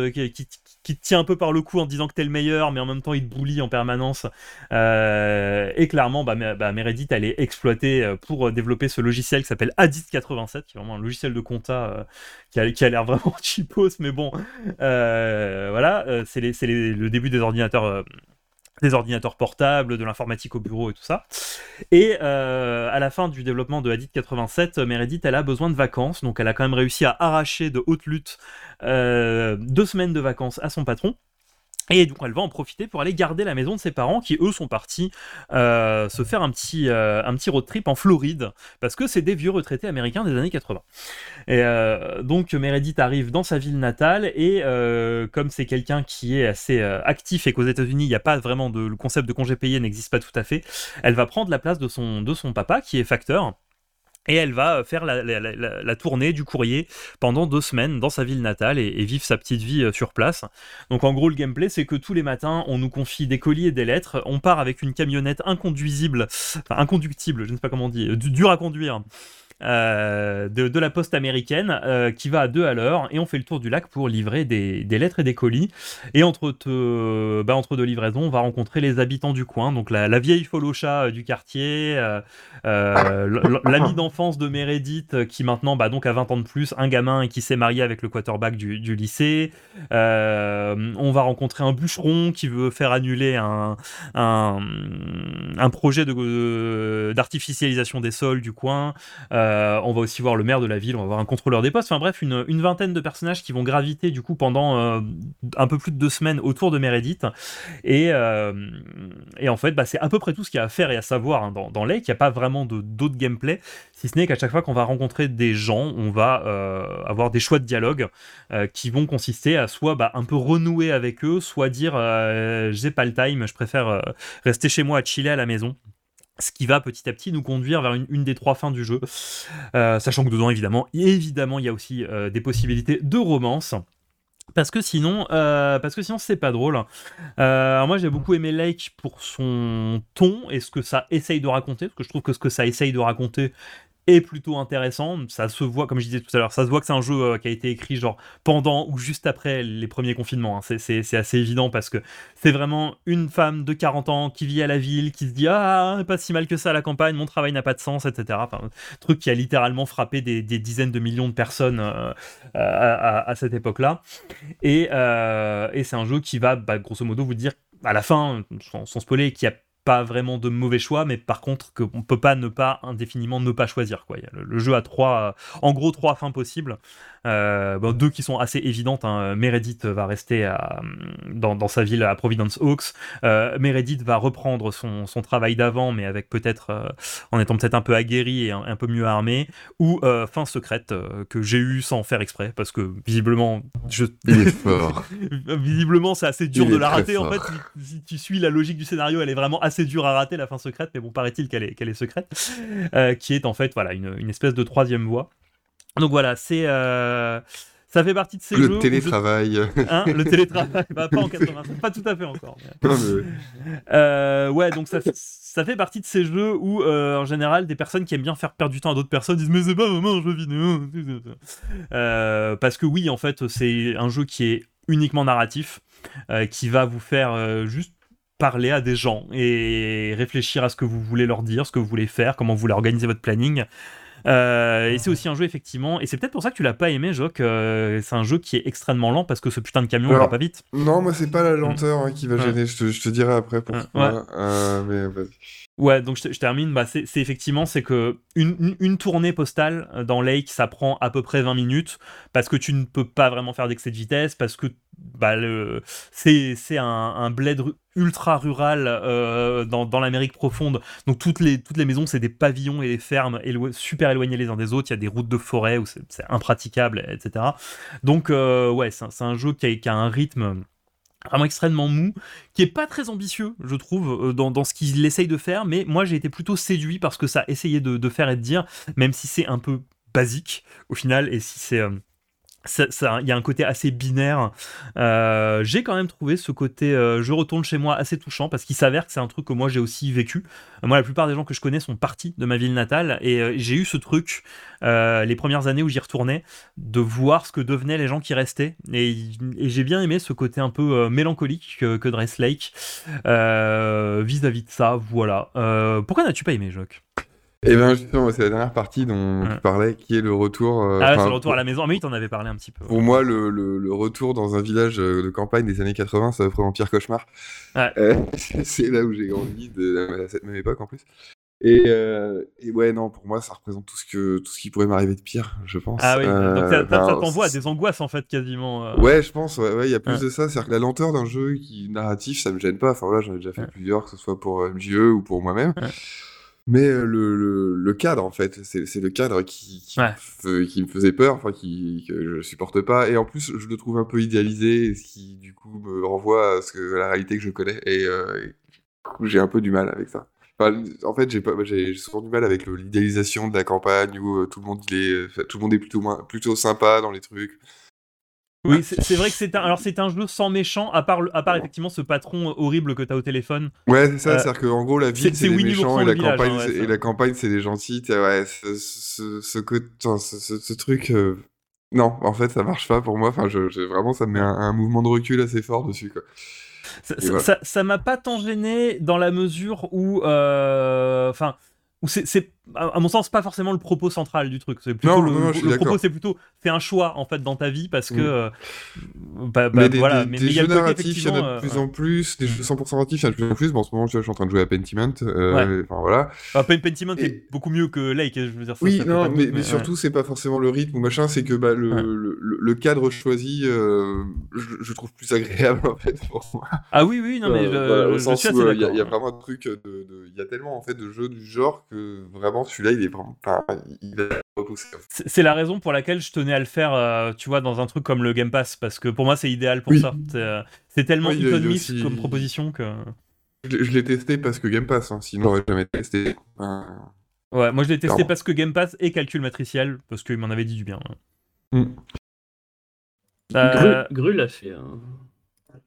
qui te tient un peu par le cou en disant que t'es le meilleur, mais en même temps il te bully en permanence. Euh, et clairement, bah, bah, Meredith, elle est exploitée euh, pour euh, développer ce logiciel qui s'appelle Adit87, qui est vraiment un logiciel de compta qui a, l'air vraiment cheapos, mais bon, voilà, c'est le début des ordinateurs. Des ordinateurs portables, de l'informatique au bureau et tout ça. Et euh, à la fin du développement de Hadith 87, Meredith, elle a besoin de vacances, donc elle a quand même réussi à arracher de haute lutte euh, deux semaines de vacances à son patron. Et donc elle va en profiter pour aller garder la maison de ses parents qui eux sont partis euh, se faire un petit, euh, un petit road trip en Floride parce que c'est des vieux retraités américains des années 80. Et euh, donc Meredith arrive dans sa ville natale et comme c'est quelqu'un qui est assez actif et qu'aux États-Unis il n'y a pas vraiment de le concept de congé payé n'existe pas tout à fait, elle va prendre la place de son de son papa qui est facteur. Et elle va faire la, tournée du courrier pendant deux semaines dans sa ville natale et, et vivre sa petite vie euh, sur place. Donc en gros, le gameplay, c'est que tous les matins, on nous confie des colis et des lettres. On part avec une camionnette inconduisible, enfin inconductible, je ne sais pas comment on dit, euh, du- dur à conduire. Euh, de, de la poste américaine euh, qui va à deux à l'heure et on fait le tour du lac pour livrer des, lettres et des colis et entre, te- bah, entre deux livraisons on va rencontrer les habitants du coin donc la, la vieille folocha euh, du quartier l'ami d'enfance de Meredith qui maintenant bah, donc a 20 ans de plus, un gamin qui s'est marié avec le quarterback du, lycée. On va rencontrer un bûcheron qui veut faire annuler un, un, projet de- d'artificialisation des sols du coin. On va aussi voir le maire de la ville, on va voir un contrôleur des postes. Enfin bref, une, vingtaine de personnages qui vont graviter du coup pendant euh, un peu plus de deux semaines autour de Meredith. Et, euh, en fait, bah, c'est à peu près tout ce qu'il y a à faire et à savoir hein, dans, dans Lake. Il n'y a pas vraiment d'autres gameplay, si ce n'est qu'à chaque fois qu'on va rencontrer des gens, on va euh, avoir des choix de dialogue euh, qui vont consister à soit bah, un peu renouer avec eux, soit dire euh, j'ai pas le time, je préfère euh, rester chez moi à chiller à la maison. Ce qui va petit à petit nous conduire vers une, des trois fins du jeu. Euh, sachant que dedans, évidemment, évidemment, il y a aussi euh, des possibilités de romance. Parce que sinon, euh, parce que sinon c'est pas drôle. Moi j'ai beaucoup aimé Lake pour son ton et ce que ça essaye de raconter, parce que je trouve que ce que ça essaye de raconter est plutôt intéressant. Ça se voit, comme je disais tout à l'heure, ça se voit que c'est un jeu euh, qui a été écrit genre pendant ou juste après les premiers confinements. hein. C'est- assez évident parce que c'est vraiment une femme de 40 ans qui vit à la ville, qui se dit ah pas si mal que ça à la campagne, mon travail n'a pas de sens, etc. Truc qui a littéralement frappé des, dizaines de millions de personnes euh, à, à- cette époque-là. Et, euh, et c'est un jeu qui va, bah, grosso modo, vous dire à la fin, sans, sans spoiler, qu'il n'y a pas vraiment de mauvais choix, mais par contre qu'on peut pas ne pas indéfiniment ne pas choisir. Quoi. Il y a le, le jeu a trois, euh, en gros trois fins possibles. Euh, bon, deux qui sont assez évidentes. hein. Meredith va rester à- dans, dans sa ville à Providence Oaks. Euh, Meredith va reprendre son, son travail d'avant, mais avec peut-être euh, en étant peut-être un peu aguerri et un, un peu mieux armé. Ou fin secrète que j'ai eu sans faire exprès, parce que visiblement je Il est fort. Visiblement, c'est assez dur Il de la rater. En fait, si tu suis la logique du scénario, elle est vraiment assez dure à rater, la fin secrète, mais bon, paraît-il qu'elle est, qu'elle est secrète, euh, qui est en fait voilà, une, une espèce de troisième voie. Donc voilà, c'est. euh, ça fait partie de ces jeux. Le où je- télétravail. Hein, le télétravail, bah, pas en 85, pas tout à fait encore. mais- Non, mais- Euh, ouais, donc ça, fait- ça fait partie de ces jeux où, euh, en général, des personnes qui aiment bien faire perdre du temps à d'autres personnes disent Mais c'est pas vraiment un jeu vidéo. Euh, parce que, oui, en fait, c'est un jeu qui est uniquement narratif, euh, qui va vous faire euh, juste parler à des gens et réfléchir à ce que vous voulez leur dire, ce que vous voulez faire, comment vous voulez organiser votre planning. Euh, et c'est aussi un jeu effectivement, et c'est peut-être pour ça que tu l'as pas aimé, Jock. euh, c'est un jeu qui est extrêmement lent parce que ce putain de camion va pas vite. Non, moi, c'est pas la lenteur hein, qui va Ouais. gêner. Je te, je te dirai après pourquoi. Euh, mais. Ouais, donc je, te- je termine. Bah, c'est effectivement c'est que une, une- une tournée postale dans Lake, ça prend à peu près 20 minutes parce que tu ne peux pas vraiment faire d'excès de vitesse parce que bah, c'est un, un bled ultra rural euh, dans, l'Amérique profonde. Donc toutes les toutes les maisons c'est des pavillons et des fermes super éloignés les uns des autres. Il y a des routes de forêt où c'est impraticable, etc. Donc euh, ouais, c'est un, jeu qui a, un rythme vraiment extrêmement mou, qui est pas très ambitieux, je trouve, euh, dans, ce qu'il essaye de faire, mais moi j'ai été plutôt séduit parce que ça essayait de, de faire et de dire, même si c'est un peu basique au final, et si c'est... Il y a un côté assez binaire. Euh, j'ai quand même trouvé ce côté euh, je retourne chez moi assez touchant parce qu'il s'avère que c'est un truc que moi j'ai aussi vécu. Moi, la plupart des gens que je connais sont partis de ma ville natale et euh, j'ai eu ce truc les premières années où j'y retournais de voir ce que devenaient les gens qui restaient et, j'ai bien aimé ce côté un peu mélancolique que, Dress Lake vis-à-vis de ça. Voilà. Pourquoi n'as-tu pas aimé Jock Et bien, justement, c'est la dernière partie dont Ouais. tu parlais, qui est le retour. euh, Ah, ouais, c'est le retour à la maison. Ah, mais oui, t'en avais parlé un petit peu. Pour moi, le, le, le retour dans un village euh, de campagne des années 80, ça vraiment pire cauchemar. Ouais. Euh, c'est là où j'ai grandi, de, à cette même époque en plus. Et, euh, et ouais, non, pour moi, ça représente tout ce, que, tout ce qui pourrait m'arriver de pire, je pense. Ah oui, Euh, donc ça, ça- ça t'envoie à des angoisses en fait quasiment. euh. Ouais, je pense, ouais, ouais, il y a plus Ouais. de ça. C'est-à-dire que la lenteur d'un jeu qui narratif, ça me gêne pas. Enfin voilà, j'en ai déjà fait Ouais. plusieurs, que ce soit pour MJE ou pour moi-même. Mais euh, le, le, le cadre, en fait, c'est le cadre qui, qui, Ouais. me fe- qui me faisait peur, enfin, qui, que je supporte pas. Et en plus, je le trouve un peu idéalisé, ce qui, du coup, me renvoie à ce que, à la réalité que je connais. Et, euh, et du coup, j'ai un peu du mal avec ça. Enfin, en fait, j'ai j'ai souvent du mal avec l'idéalisation de la campagne où euh, tout le monde il est, tout le monde est plutôt moins- plutôt sympa dans les trucs. Oui, c'est vrai que c'est un, alors c'est un jeu sans méchant, à part, à part effectivement ce patron horrible que t'as au téléphone. Ouais, c'est ça, Euh, c'est-à-dire qu'en gros, la ville, c'est les méchants et la village, campagne, hein, ouais, et la campagne, c'est les gentils. Ouais, ce, truc, euh, non, en fait, ça marche pas pour moi. Enfin, je, je- vraiment, ça me met un, un mouvement de recul assez fort dessus, quoi. Ça- voilà. m'a pas tant gêné dans la mesure où, euh, enfin, où c'est, c'est, à mon sens, pas forcément le propos central du truc. C'est plutôt Non, le, non, propos, c'est plutôt fais un choix en fait dans ta vie parce que, Mm. euh, bah, bah, mais des, voilà. des- mais des mais il y a jeux narratifs, il y en a de plus euh, en plus. Des jeux 100% narratifs, il y en a de plus en plus. Bon, en ce moment, je suis en train de jouer à Pentiment. euh, Ouais. Enfin, voilà. Enfin, Pen- Pentiment Et- est beaucoup mieux que Lake, je veux dire. Ça, Oui, ça non, mais, mais ouais. surtout, c'est pas forcément le rythme ou machin, c'est que bah, le, Ouais. le, cadre choisi, euh, je, je trouve plus agréable en fait pour moi. Ah oui, oui, non, mais Euh, au sens où il y, a- vraiment un truc il y a tellement en fait de jeux du genre que vraiment celui-là, il est vraiment, repoussé. C'est la raison pour laquelle je tenais à le faire, euh, tu vois, dans un truc comme le Game Pass, parce que pour moi, c'est idéal pour Oui. ça. C'est euh, tellement miss aussi- comme proposition que. Je, l'ai- je l'ai testé parce que Game Pass, hein, sinon j'aurais jamais testé. Enfin, Ouais, moi je l'ai testé parce que Game Pass et calcul matriciel, parce qu'il m'en avait dit du bien. Mm. Euh, Gru, Gru l'a fait. hein.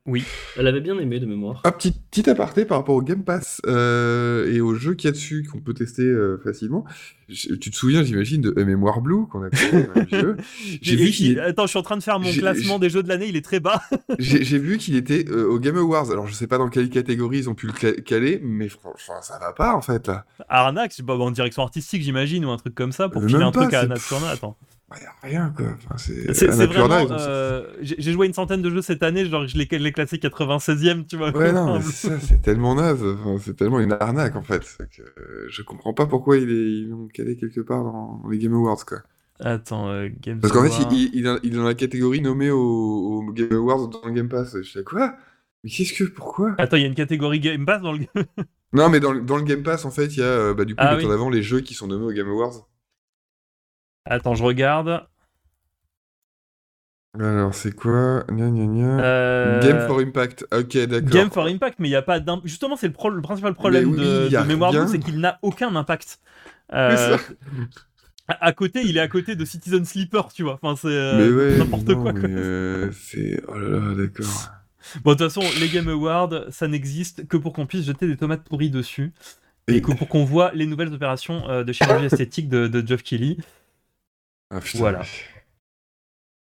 Oui. Elle avait bien aimé de mémoire. Ah, petit, petit aparté par rapport au Game Pass euh, et aux jeux qu'il y a dessus qu'on peut tester euh, facilement. Je- tu te souviens, j'imagine, de Mémoire Blue qu'on a fait dans le jeu. J'ai vu qu'il Attends, je suis en train de faire mon classement des jeux de l'année, il est très bas. J'ai vu qu'il était euh, au Game Awards. Alors, je sais pas dans quelle catégorie ils ont pu le ca- caler, mais franchement, ça va pas en fait là. Arnaque, c'est pas en direction artistique, j'imagine, ou un truc comme ça, pour Euh, filer un truc à c'est- Annapurna. Attends. Il y a rien quoi. Enfin, c'est vraiment. euh, J'ai joué une centaine de jeux cette année, genre je l'ai classé 96ème, tu vois. Ouais, non, c'est ça, c'est tellement naze. Enfin, c'est tellement une arnaque en fait. Que, euh, je comprends pas pourquoi il est... ils l'ont calé quelque part dans les Game Awards quoi. Attends, euh, Game Parce qu'en fait, il, il, il est- dans la catégorie nommée au, au Game Awards dans le Game Pass. Je sais quoi? Mais qu'est-ce que pourquoi? Attends, il y a une catégorie Game Pass dans le. Non, mais dans, le- dans le Game Pass, en fait, il y a euh, bah, du coup, Ah oui. en avant les jeux qui sont nommés au Game Awards. Attends, je regarde. Alors, c'est quoi? Gna, gna, gna. Euh, Game for Impact. Ok, d'accord. Game for Impact, mais il n'y a pas d'im- Justement, c'est le, pro- le principal problème oui, de, de Mémoire. Blue, c'est qu'il n'a aucun impact. Euh, ça- à côté, il est à côté de Citizen Sleeper, tu vois. Enfin, c'est euh, ouais, n'importe quoi. quoi. euh, c'est. Oh là là, d'accord. Bon, de toute façon, les Game Awards, ça n'existe que pour qu'on puisse jeter des tomates pourries dessus. Et que pour qu'on voit les nouvelles opérations de chirurgie esthétique de, de Geoff Keighley. Ah, putain. Voilà.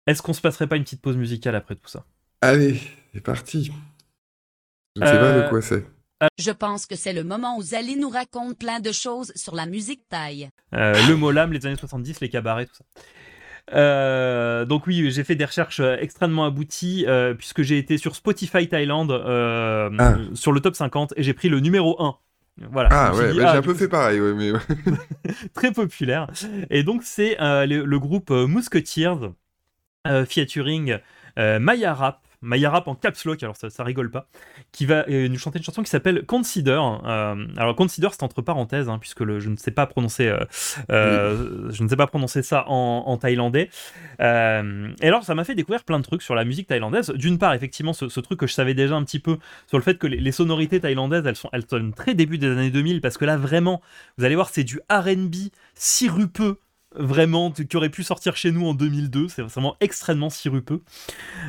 Est-ce qu'on se passerait pas une petite pause musicale après tout ça? Allez, c'est parti. Je ne sais pas Euh, de quoi c'est. Je pense que c'est le moment où Zali nous raconte plein de choses sur la musique taille. Euh, le Molam, les années 70, les cabarets, tout ça. Euh, donc oui, j'ai fait des recherches euh, extrêmement abouties euh, puisque j'ai été sur Spotify Thaïlande euh, Ah. sur le top 50 et j'ai pris le numéro 1. Voilà. Ah ouais, dit, bah, ah, j'ai un du peu fait pareil, ouais, mais. très populaire. Et donc c'est euh, le, le groupe euh, Musketeers euh, featuring Maya Rap, Maya Rap en caps lock, alors ça, ça rigole pas, qui va euh, nous chanter une chanson qui s'appelle Consider. Euh, alors Consider c'est entre parenthèses, hein, puisque le, je ne sais pas prononcer, euh, je ne sais pas prononcer ça en, en thaïlandais. Euh, et alors ça m'a fait découvrir plein de trucs sur la musique thaïlandaise. D'une part effectivement ce, ce truc que je savais déjà un petit peu sur le fait que les, les sonorités thaïlandaises elles sont elles très début des années 2000 parce que là vraiment vous allez voir c'est du R&B sirupeux vraiment qui aurait pu sortir chez nous en 2002 c'est vraiment extrêmement sirupeux.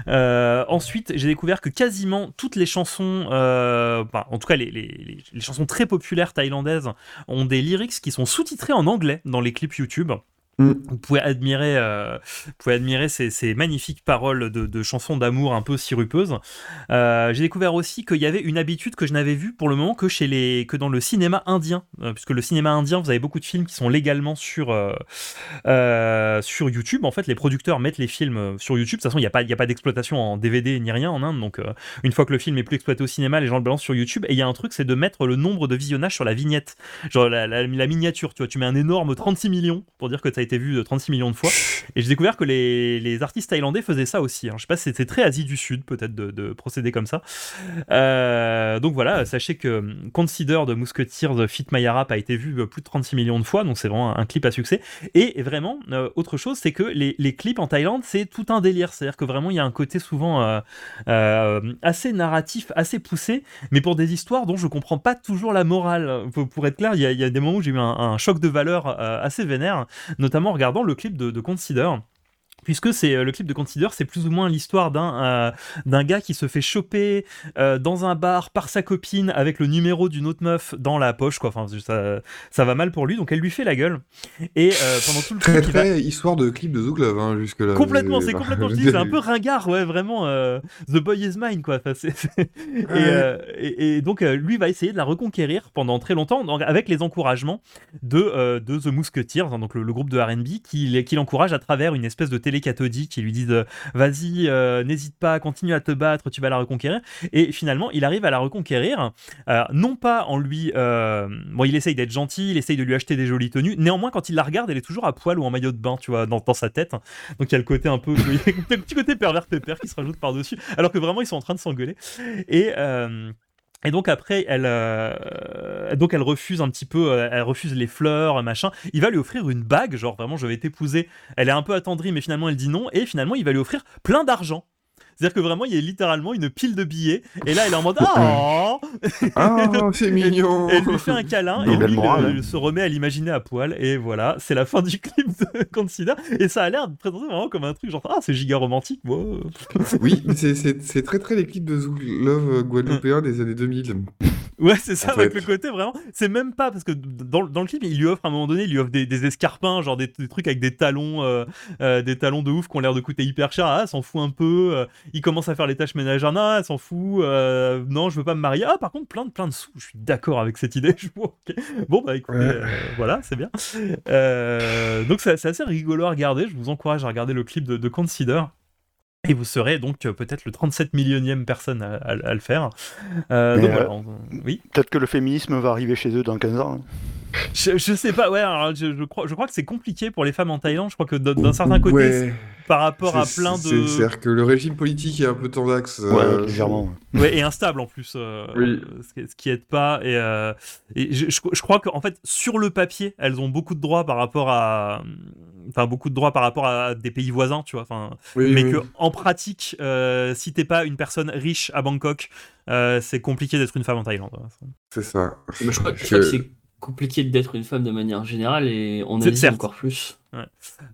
Euh, ensuite j'ai découvert que quasiment toutes les chansons euh, enfin, en tout cas les chansons très populaires thaïlandaises ont des lyrics qui sont sous-titrés en anglais dans les clips YouTube Mm. vous pouvez admirer, euh, vous pouvez admirer ces, ces magnifiques paroles de, de chansons d'amour un peu sirupeuses. Euh, J'ai découvert aussi qu'il y avait une habitude que je n'avais vue pour le moment que chez les, que dans le cinéma indien, euh, puisque le cinéma indien, vous avez beaucoup de films qui sont légalement sur sur YouTube. En fait, les producteurs mettent les films sur YouTube. De toute façon, il n'y a pas, pas d'exploitation en DVD ni rien en Inde, donc une fois que le film est plus exploité au cinéma, les gens le balancent sur YouTube. Et il y a un truc, c'est de mettre le nombre de visionnages sur la vignette, genre la, la- miniature. Tu vois, tu mets un énorme 36 millions pour dire que a été été vu euh, 36 millions de fois. Et j'ai découvert que les, les artistes thaïlandais faisaient ça aussi. hein. Je sais pas, c'est très Asie du Sud peut-être de, de procéder comme ça. Euh, donc voilà, sachez que hum, Consider de Musketeers Fit My Rap a été vu euh, plus de 36 millions de fois, donc c'est vraiment un, clip à succès. Et vraiment, euh, autre chose, c'est que les, les clips en Thaïlande, c'est tout un délire. C'est-à-dire que vraiment, il y a un côté souvent euh, euh, assez narratif, assez poussé, mais pour des histoires dont je comprends pas toujours la morale. Pour, pour être clair, il y, a- il y a des moments où j'ai eu un, un choc de valeur euh, assez vénère, notamment en regardant le clip de, de Consider. Puisque c'est euh, le clip de Consider, c'est plus ou moins l'histoire d'un euh, d'un gars qui se fait choper euh, dans un bar par sa copine avec le numéro d'une autre meuf dans la poche, quoi. Enfin, ça, ça va mal pour lui, donc elle lui fait la gueule. Et euh, pendant tout le Très clip, il va- très histoire de clip de Zouglove hein, jusque là. Complètement, c'est complètement, je dis, c'est un peu ringard, ouais, vraiment. euh, The Boy is mine, quoi. Enfin, c'est- c'est- et, euh, et, et donc, euh, lui va essayer de la reconquérir pendant très longtemps, donc, avec les encouragements de, euh, de The Musketeers, hein, donc le, le groupe de RB, qui, qui l'encourage à travers une espèce de télé cathodique qui lui dit de, Vas-y, euh, n'hésite pas, continue à te battre, tu vas la reconquérir. Et finalement, il arrive à la reconquérir, euh, non pas en lui. euh, bon, il essaye d'être gentil, il essaye de lui acheter des jolies tenues. Néanmoins, quand il la regarde, elle est toujours à poil ou en maillot de bain, tu vois, dans, sa tête. Donc il y a le côté un peu. le petit côté pervers pépère qui se rajoute par-dessus. Alors que vraiment, ils sont en train de s'engueuler. Et. Et donc après, elle, euh, donc elle refuse un petit peu, euh, elle refuse les fleurs, machin. Il va lui offrir une bague, genre vraiment, je vais t'épouser. Elle est un peu attendrie, mais finalement elle dit non. Et finalement, il va lui offrir plein d'argent. C'est-à-dire que vraiment, il y a littéralement une pile de billets. Et là, elle est en mode Ah Ah, c'est mignon. Et elle lui fait un câlin et lui morales, le- hein. se remet à l'imaginer à poil. Et voilà, c'est la fin du clip de Consider. Et ça a l'air de présenter vraiment comme un truc genre Ah, c'est giga romantique. wow. Oui, mais c'est- très très les clips de Zouglove euh, guadeloupéens des années 2000. Ouais, c'est ça, En avec le côté vraiment. C'est même pas parce que dans, dans le clip, il lui offre à un moment donné, il lui offre des, des escarpins, genre des, des trucs avec des talons, euh, euh, des talons de ouf qui ont l'air de coûter hyper cher. Ah, s'en fout un peu. euh, il commence à faire les tâches ménagères. Elle s'en fout. non, je veux pas me marier. Ah, par contre, plein de plein de sous. Je suis d'accord avec cette idée. Je. Bon, bah écoutez, Ouais. voilà, c'est bien. Donc, c'est c'est assez rigolo à regarder. Je vous encourage à regarder le clip de, de Consider. Et vous serez donc euh, peut-être le 37 millionième personne à, à- à le faire. Euh, donc euh, voilà, on- oui. Peut-être que le féminisme va arriver chez eux dans 15 ans. hein. Je, je sais pas, ouais, alors je, je crois, je crois que c'est compliqué pour les femmes en Thaïlande. Je crois que d'un certain côté, Ouais. par rapport à plein c'est- de. C'est-à-dire que le régime politique est un peu tendax. Ouais, euh, légèrement. Ouais, et instable en plus, euh, Oui. ce, qui, ce qui aide pas. Et, euh, et je, je- je crois qu'en fait, sur le papier, elles ont beaucoup de droits par rapport à. Enfin, beaucoup de droits par rapport à des pays voisins, tu vois. Enfin, oui, mais oui. que en pratique, euh, si t'es pas une personne riche à Bangkok, euh, c'est compliqué d'être une femme en Thaïlande. C'est ça. Mais je crois, je Que- crois que c'est compliqué d'être une femme de manière générale et en C'est- Asie encore plus.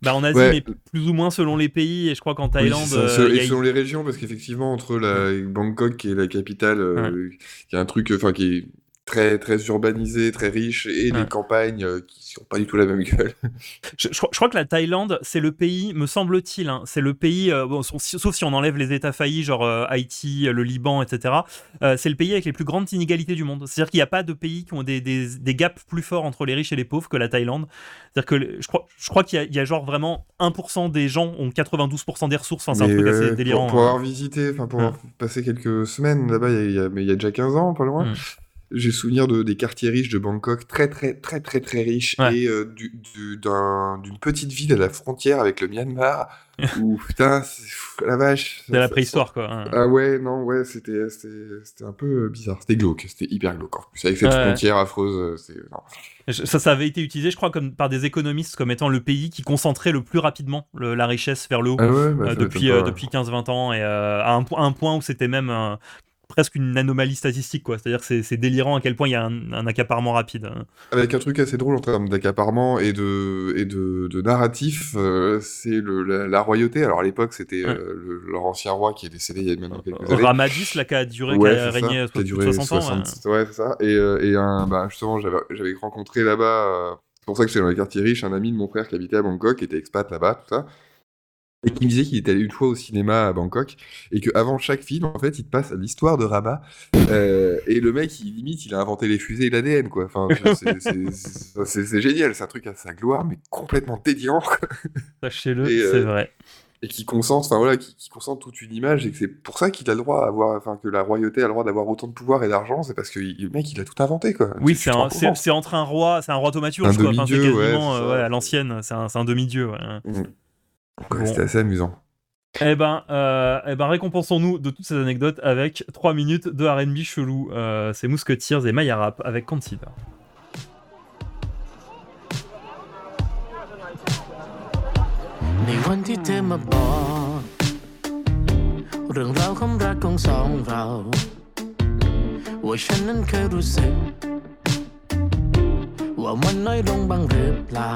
Bah, en Asie, Ouais. mais plus ou moins selon les pays. Et je crois qu'en Thaïlande, ça. euh, il y et a- selon les régions, parce qu'effectivement, entre la Bangkok est la capitale, euh, qui est un truc, enfin, qui est très très urbanisé, très riche, et Ouais. les campagnes euh, qui sont pas du tout la même gueule. Je, je crois- je crois que la Thaïlande, c'est le pays, me semble-t-il, hein, c'est le pays, euh, bon, sauf si on enlève les États faillis, genre euh, Haïti, le Liban, etc. euh, c'est le pays avec les plus grandes inégalités du monde. C'est-à-dire qu'il n'y a pas de pays qui ont des, des- des gaps plus forts entre les riches et les pauvres que la Thaïlande. C'est-à-dire que je crois, je crois qu'il y, a- il y a genre vraiment 1% des gens ont 92% des ressources. C'est un truc euh, assez délirant. Pour, pour hein. avoir visité, pour Ouais. avoir passé quelques semaines là-bas, il y y a déjà 15 ans, pas loin. Mm. J'ai souvenir de, des quartiers riches de Bangkok, très très très très très riches, Ouais. et euh, du- du- d'un- d'une petite ville à la frontière avec le Myanmar, où putain, la vache. De la préhistoire, quoi. hein. Ah ouais, non, ouais, c'était un peu bizarre. C'était glauque, c'était hyper glauque en plus. Avec cette Ouais. frontière affreuse, euh, Ça, ça avait été utilisé, je crois, comme par des économistes comme étant le pays qui concentrait le plus rapidement le- la richesse vers le haut. Ah ouais, bah, euh, depuis, euh, depuis 15-20 ans et à, un, à un point où c'était même presque une anomalie statistique quoi c'est à dire que c'est- délirant à quel point il y a un, un accaparement rapide hein. Avec un truc assez drôle en termes d'accaparement et de, et de, de narratif, euh, c'est la, la royauté. Alors à l'époque, c'était Ouais. euh, le- leur ancien roi qui est décédé il y a maintenant quelques années. Ramadis là qui a duré Ouais, qui a ça, régné qui a so- duré 60 ans ouais. 60 ouais, c'est ça. Et, euh, et un, bah, justement, j'avais rencontré là-bas, euh, c'est pour ça que c'est dans les quartiers riches, un ami de mon frère qui habitait à Bangkok, qui était expat là-bas, tout ça. Et qui me disait qu'il était allé une fois au cinéma à Bangkok, et qu'avant chaque film, en fait, il te passe l'histoire de Rabat. Euh, et le mec, il limite, il a inventé les fusées et l'ADN, quoi. Enfin, c'est- génial, c'est un truc à sa gloire, mais complètement dédiant. sachez-le euh, c'est vrai et qui concentre, enfin voilà, qui, qui concentre toute une image et que c'est pour ça qu'il a le droit à avoir, enfin que la royauté a le droit d'avoir autant de pouvoir et d'argent, c'est parce que le mec il a tout inventé quoi. Oui, c'est entre un roi, c'est un roi thaumaturge, quoi. Enfin, c'est ouais, quasiment c'est euh, ouais, à l'ancienne, c'est un, demi-dieu. ouais. Mm. ouais, Bon. C'était assez amusant. Eh ben, euh, eh ben récompensons-nous de toutes ces anecdotes avec 3 minutes de R&B chelou. Euh, c'est Musketeers et Maya Rap avec Consider. ในวันที่เธอมาบอก เรื่องราวความรักของสองเรา ว่าฉันนั้นเคยรู้สึก ว่ามันน้อยลงบ้างหรือเปล่า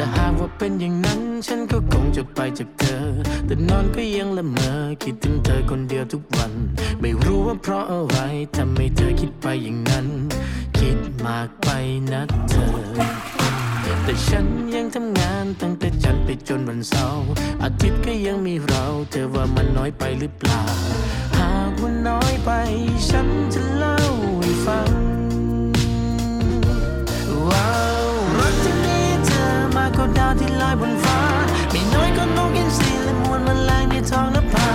และหากว่าเป็นอย่างนั้น ฉันก็คงจะไปจากเธอ แต่นอนก็ยังละเมอคิดถึงเธอคนเดียวทุกวัน ไม่รู้ว่าเพราะอะไรทำให้เธอคิดไปอย่างนั้น คิดมากไปนะเธอ แต่ฉันยังทำงานตั้งแต่จันทร์ไปจนวันเสาร์อาทิตย์ก็ยังมีเรา เธอว่ามันน้อยไปหรือเปล่า หากว่าน้อยไป ฉันจะเล่าให้ฟัง กกว่าดาวที่ลอยบนฟ้า ไม่น้อยก็นกอินทรีและมวลแมลงในท้องนภา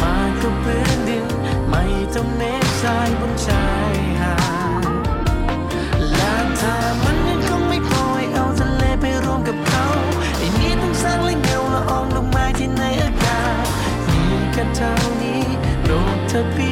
มากกว่พื้นดิน ไม่ต้องเมฆทรายบนชายหาดและถ้ามันยังคงไม่พอให้เอาทะเลไปรวมกับเขาไอ้นี้ต้องสร้างและเงาละอองดอกไม้ที่ในอากาศมีแค่เท่านี้โปรดเธอพิจ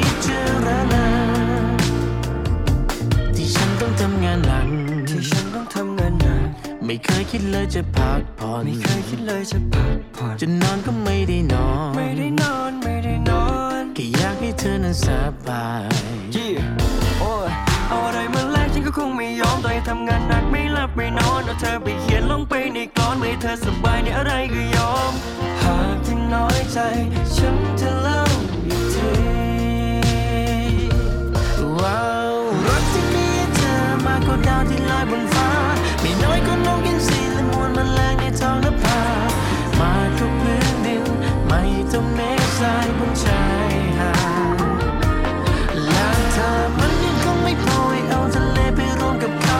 คยคิดเลยจะพักผ่อนไม่เคยคิดเลยจะพักผ่อนจะนอนก็ไม่ได้นอนไม่ได้นอนไม่ได้นอนแค่อยากให้เธอนั้นสบายโอ้ยเอาอะไรมาแลกฉันก็คงไม่ยอมต่อให้ทำงานหนักไม่หลับไม่นอนเอาเธอไปเขียนลงไปในกลอนเมื่อให้เธอสบายในอะไรก็ยอมหากที่น้อยใจฉันจะเล่าอีกทีว้าวรักที่มีเธอมากกว่าดาวที่ลอยบนฟ้า ไม่ต้อเมฆทรายบนชายหาดและถ้ามันยังคงไม่พอให้เอาทะเลไปรวมกับเขา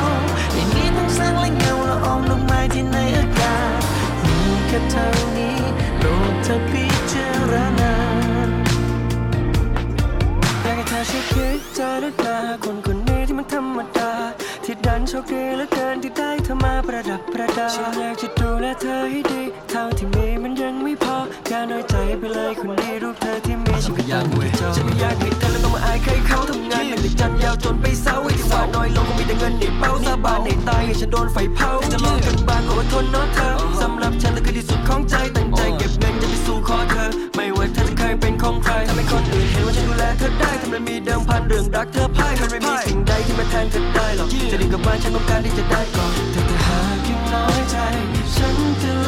อย่างนี้ต้องสร้างและเงาละอองดอกไม้ที่ในอากาศมีแค่เท่านี้โปรดเธอพิจารณาอยากให้เธอช่วยคิดเจด้วยตาคนคนนี้ที่มันธรรมดาที่ดันโชคดีเหลือเกินที่ได้เธอมาประดับประดาฉันอยากจะดูแลเธอให้ดีเท่า น้อยใจไปเลยคนนี้รูปเธอที่มีฉันก็อยากเว้ยฉันไม่อยากให้เธอแล้วต้องมาอายใครเขาทำงานเป็นจันทร์ยาวจนไปเศร้าให้ที่หวาน้อยลงก็มีแต่เงินในเป้าสาบานให้ตายให้ฉันโดนไฟเผาจะรอกันบ้างก็อดทนเนาะเธอสำหรับฉันนั่นคือที่สุดของใจตั้งใจเก็บเงินจะไปสู่ขอเธอ ไม่ว่าเธอจะเคยเป็นของใครทำให้คนอื่นเห็นว่าฉันดูแลเธอได้ทำไมมีเดิมพันเรื่องรักเธอพ่ายมันไม่มีสิ่งใดที่มาแทนเธอได้หรอกจะดีกับบ้านฉันต้องการที่จะได้ก่อนแต่ถ้าหากยังน้อยใจฉันจะ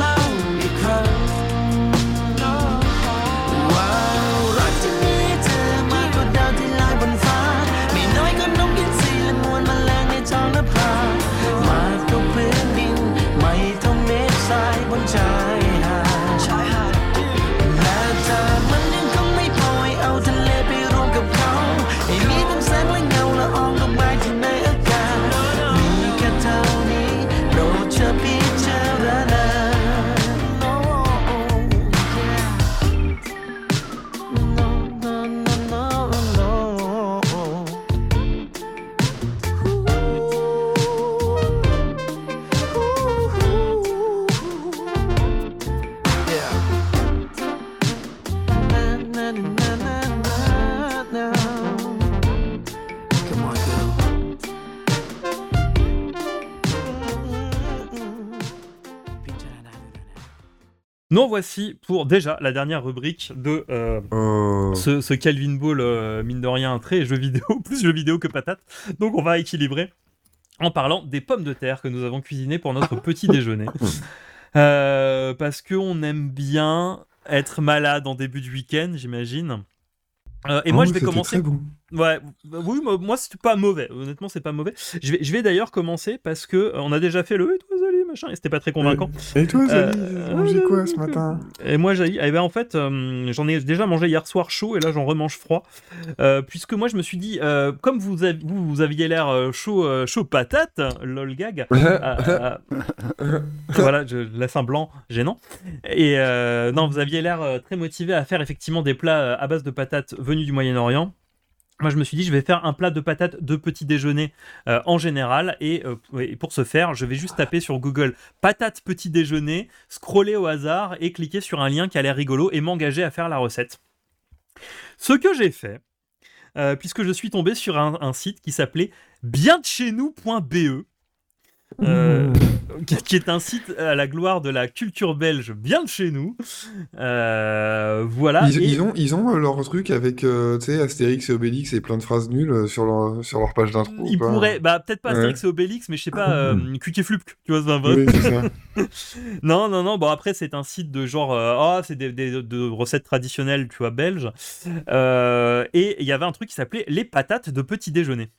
Nous voici pour déjà la dernière rubrique de euh, Oh. ce, ce Calvin Ball, euh, mine de rien, très jeu vidéo, plus jeu vidéo que patate. Donc on va équilibrer en parlant des pommes de terre que nous avons cuisinées pour notre petit déjeuner. Euh, parce qu'on aime bien être malade en début de week-end, j'imagine. Euh, et Oh, moi, je vais commencer. bon. Ouais, oui, moi, c'est pas mauvais. Honnêtement, c'est pas mauvais. Je vais, je vais d'ailleurs commencer parce que euh, on a déjà fait le Salim machin, et c'était pas très convaincant. Et toi, Zali, Euh, mangé quoi ce matin Et moi, j'ai, eh ben, en fait, euh, j'en ai déjà mangé hier soir chaud et là, j'en remange froid. Euh, puisque moi, je me suis dit, euh, comme vous, avez- vous, vous aviez l'air euh, chaud, euh, chaud patate, lol gag. euh, euh, voilà, je laisse un blanc gênant. Et euh, non, vous aviez l'air euh, très motivé à faire effectivement des plats euh, à base de patates venus du Moyen-Orient. Moi, je me suis dit, je vais faire un plat de patates de petit déjeuner euh, en général. Et, euh, et pour ce faire, je vais juste taper sur Google patates petit déjeuner, scroller au hasard et cliquer sur un lien qui a l'air rigolo et m'engager à faire la recette. Ce que j'ai fait, euh, puisque je suis tombé sur un, un site qui s'appelait biendecheznous.be. euh, qui- qui est un site à la gloire de la culture belge bien de chez nous. Euh, voilà. Ils, et- ils ont, ils ont euh, leur truc avec euh, tu sais, Astérix et Obélix et plein de phrases nulles sur leur, sur leur page d'intro. Ils pas pourraient, bah peut-être pas Ouais. Astérix et Obélix, mais je sais pas, euh, Quick et Flupk, tu vois, c'est un Oui, c'est ça. non, non, non, bon après c'est un site de genre, euh, ah c'est des, des- de recettes traditionnelles, tu vois, belges. Euh, et il y avait un truc qui s'appelait les patates de petit déjeuner.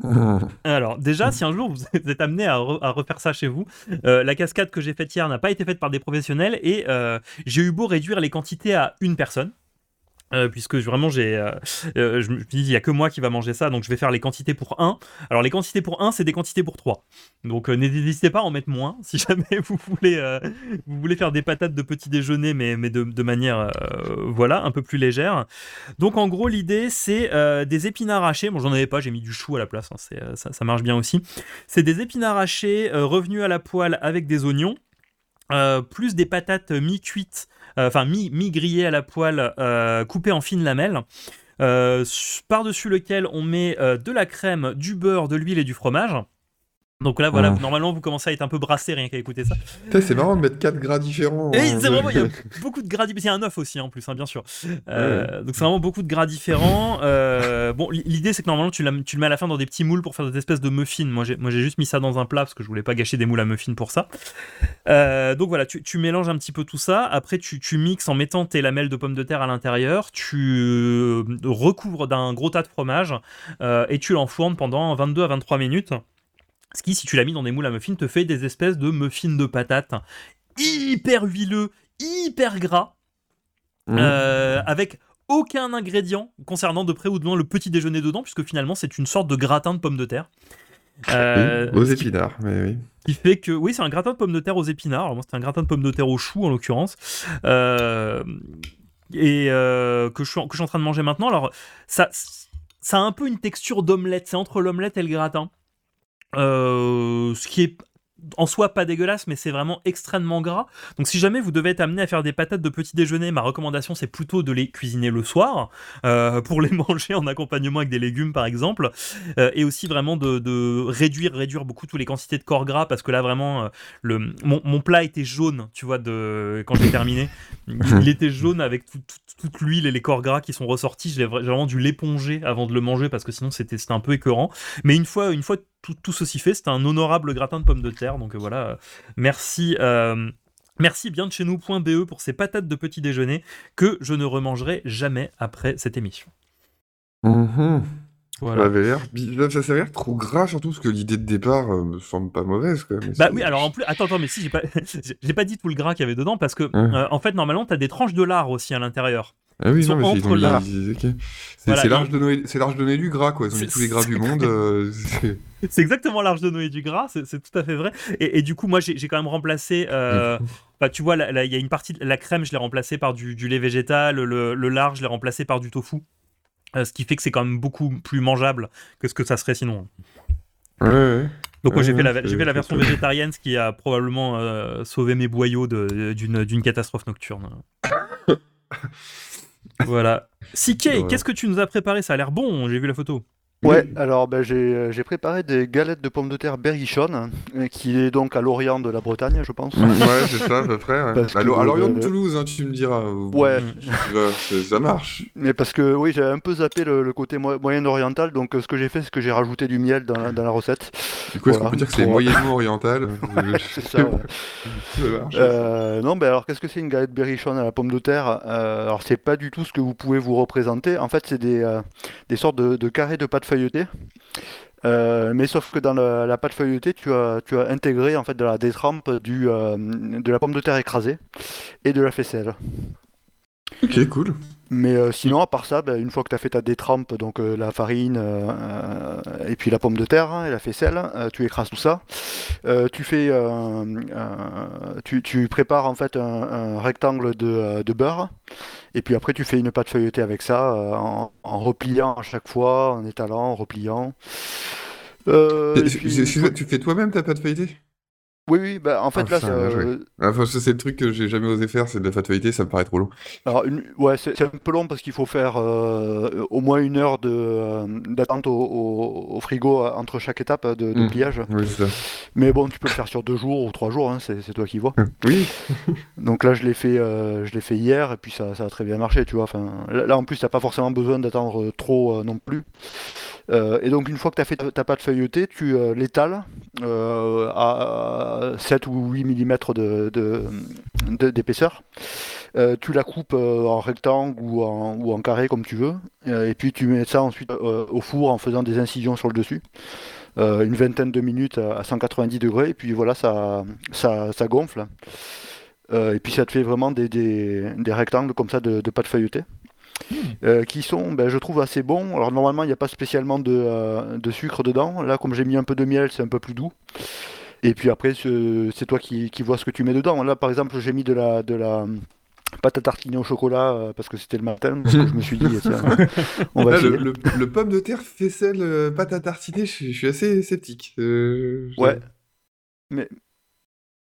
Alors, déjà, si un jour vous êtes amené à, re- à refaire ça chez vous, euh, la cascade que j'ai faite hier n'a pas été faite par des professionnels et euh, j'ai eu beau réduire les quantités à une personne. Euh, puisque vraiment j'ai, euh, euh, je me dit il y a que moi qui va manger ça, donc je vais faire les quantités pour un. Alors les quantités pour un, c'est des quantités pour trois. Donc n'hésitez pas à en mettre moins si jamais vous voulez, vous voulez faire des patates de petit déjeuner, mais, mais de, manière voilà un peu plus légère. Donc en gros l'idée c'est des épinards hachés. Bon j'en avais pas, j'ai mis du chou à la place. hein, ça, marche bien aussi. C'est des épinards hachés euh, revenus à la poêle avec des oignons. plus des patates mi-cuites, enfin mi- mi-grillées à la poêle, euh, coupées en fines lamelles. Euh, par-dessus lequel on met euh, de la crème, du beurre, de l'huile et du fromage. Donc là, voilà, normalement, vous commencez à être un peu brassé rien qu'à écouter ça. C'est marrant de mettre 4 gras différents. Et hein, c'est vraiment, il y a beaucoup de gras. Il y a un œuf aussi, en plus, hein, bien sûr. Euh, Donc c'est vraiment beaucoup de gras différents. Euh, bon, l'idée, c'est que normalement, tu, le mets à la fin dans des petits moules pour faire des espèces de muffins. Moi, j'ai juste mis ça dans un plat parce que je voulais pas gâcher des moules à muffins pour ça. Euh, donc voilà, tu, tu mélanges un petit peu tout ça. Après, tu, tu mixes en mettant tes lamelles de pommes de terre à l'intérieur. Tu recouvres d'un gros tas de fromage et tu l'enfournes pendant 22 à 23 minutes. Ce qui, si tu l'as mis dans des moules à muffins, te fait des espèces de muffins de patates hyper huileux, hyper gras, Mmh. euh, avec aucun ingrédient concernant de près ou de loin le petit déjeuner dedans, puisque finalement c'est une sorte de gratin de pommes de terre. Euh, Oui, aux qui- épinards, mais oui. qui fait que oui c'est un gratin de pommes de terre aux épinards alors moi c'était un gratin de pommes de terre au chou en l'occurrence Euh, et euh, que, je suis en, que je suis en train de manger maintenant alors ça ça a un peu une texture d'omelette c'est entre l'omelette et le gratin Euh, ce qui est en soi pas dégueulasse mais c'est vraiment extrêmement gras. Donc si jamais vous devez être amené à faire des patates de petit déjeuner ma recommandation c'est plutôt de les cuisiner le soir euh, pour les manger en accompagnement avec des légumes par exemple euh, et aussi vraiment de, réduire réduire beaucoup toutes les quantités de corps gras parce que là vraiment le mon, mon plat était jaune tu vois de quand j'ai terminé. Il était jaune avec tout- tout- toute l'huile et les corps gras qui sont ressortis. J'ai vra- j'ai vraiment dû l'éponger avant de le manger parce que sinon c'était un peu écœurant. Mais une fois une fois tout, ceci fait c'était un honorable gratin de pommes de terre donc voilà merci euh, Merci bien de chez nous.be pour ces patates de petit déjeuner que je ne remangerai jamais après cette émission. Mhm. Voilà. Ça avait l'air ça avait l'air trop gras, surtout parce que l'idée de départ euh, me semble pas mauvaise. Quand même. Bah oui, alors en plus, attends, attends, mais si, j'ai pas, j'ai pas dit tout le gras qu'il y avait dedans parce que, euh, en fait, normalement, t'as des tranches de lard aussi à l'intérieur. Ah oui, non, mais c'est- entre ils ont- là. ils- ok. C'est Voilà, l'arche ont- de Noé, du gras, quoi. Ils ont mis tous les gras du monde. euh, c'est- exactement l'arche de Noé du gras, c'est tout à fait vrai. Et, et du coup, moi, j'ai quand même remplacé. euh, bah, tu vois, il y a une partie de la crème, je l'ai remplacée par du, du lait végétal, le, le lard, je l'ai remplacé par du tofu. Euh, ce qui fait que c'est quand même beaucoup plus mangeable que ce que ça serait sinon. Ouais, ouais. Donc moi j'ai fait la, fait version végétarienne, ce qui a probablement euh, sauvé mes boyaux d'une catastrophe nocturne. voilà. CK, Ouais. qu'est-ce que tu nous as préparé? Ça a l'air bon, j'ai vu la photo. Ouais, alors ben, j'ai euh, j'ai préparé des galettes de pommes de terre berrichonne, euh, qui est donc à l'Orient de la Bretagne, je pense. Ouais, c'est ça, à peu près. ouais. Que, À l'O- à l'Orient de euh, Toulouse, hein, tu me diras. ou- Ouais. Ça marche. Mais parce que oui, j'avais un peu zappé le, le côté mo- moyen-oriental, donc ce que j'ai fait, c'est que j'ai rajouté du miel dans la, dans la recette. Du coup, est-ce qu'on Voilà. peut dire que c'est Pour- moyennement oriental C'est ça, ouais. Ça marche. Euh, non, ben alors qu'est-ce que c'est une galette berrichonne à la pomme de terre? Euh, Alors c'est pas du tout ce que vous pouvez vous représenter. En fait, c'est des, euh, des sortes de, de carrés de pâte feuilletée Euh, mais sauf que dans la, la pâte feuilletée, tu as, tu as intégré en fait de la détrempe du, euh, de la pomme de terre écrasée et de la faisselle. Ok, cool. Mais euh, sinon, à part ça, ben, une fois que tu as fait ta détrempe, donc la farine et puis la pomme de terre hein, et la faisselle, tu écrases tout ça. Tu fais, tu, tu prépares en fait un, un rectangle de, de beurre. Et puis après, tu fais une pâte feuilletée avec ça, euh, en, en repliant à chaque fois, en étalant, en repliant. Euh, puis, tu fais toi-même ta pâte feuilletée? Oui, oui, bah, en fait, Ah, là, c'est, euh, Ah, Enfin, c'est le truc que j'ai jamais osé faire, c'est de la feuilletée, ça me paraît trop long. Alors, une- ouais, c'est un peu long parce qu'il faut faire euh, au moins une heure de, euh, d'attente au, au- au frigo entre chaque étape de, de Mm. pliage. Oui, c'est ça. Mais bon, tu peux le faire sur deux jours ou trois jours, hein, c'est toi qui vois. Oui. Donc là, je l'ai fait, euh, je l'ai fait hier et puis ça, ça a très bien marché, tu vois. Enfin, là, là, en plus, t'as pas forcément besoin d'attendre trop euh, non plus. Euh, et donc, une fois que tu as fait ta, pâte feuilletée, tu l'étales euh, à 7 ou 8 mm de, de- d'épaisseur. Euh, tu la coupes en rectangle ou en, ou en carré comme tu veux. Et puis tu mets ça ensuite au four en faisant des incisions sur le dessus. Une vingtaine de minutes à à 190 degrés. Et puis voilà, ça, ça, ça gonfle. Et puis ça te fait vraiment des, des- des rectangles comme ça de pâte feuilletée. Euh, qui sont, ben, je trouve, assez bons. Alors normalement, il n'y a pas spécialement de, euh, de sucre dedans. Là, comme j'ai mis un peu de miel, c'est un peu plus doux. Et puis après, c'est toi qui, qui vois ce que tu mets dedans. Là, par exemple, j'ai mis de la, de la pâte à tartiner au chocolat euh, parce que c'était le matin. Donc je me suis dit, tiens, on va Là, le, le- le pomme de terre, faisselle, euh, pâte à tartiner, je, suis- je suis assez sceptique. Euh, Ouais. Mais,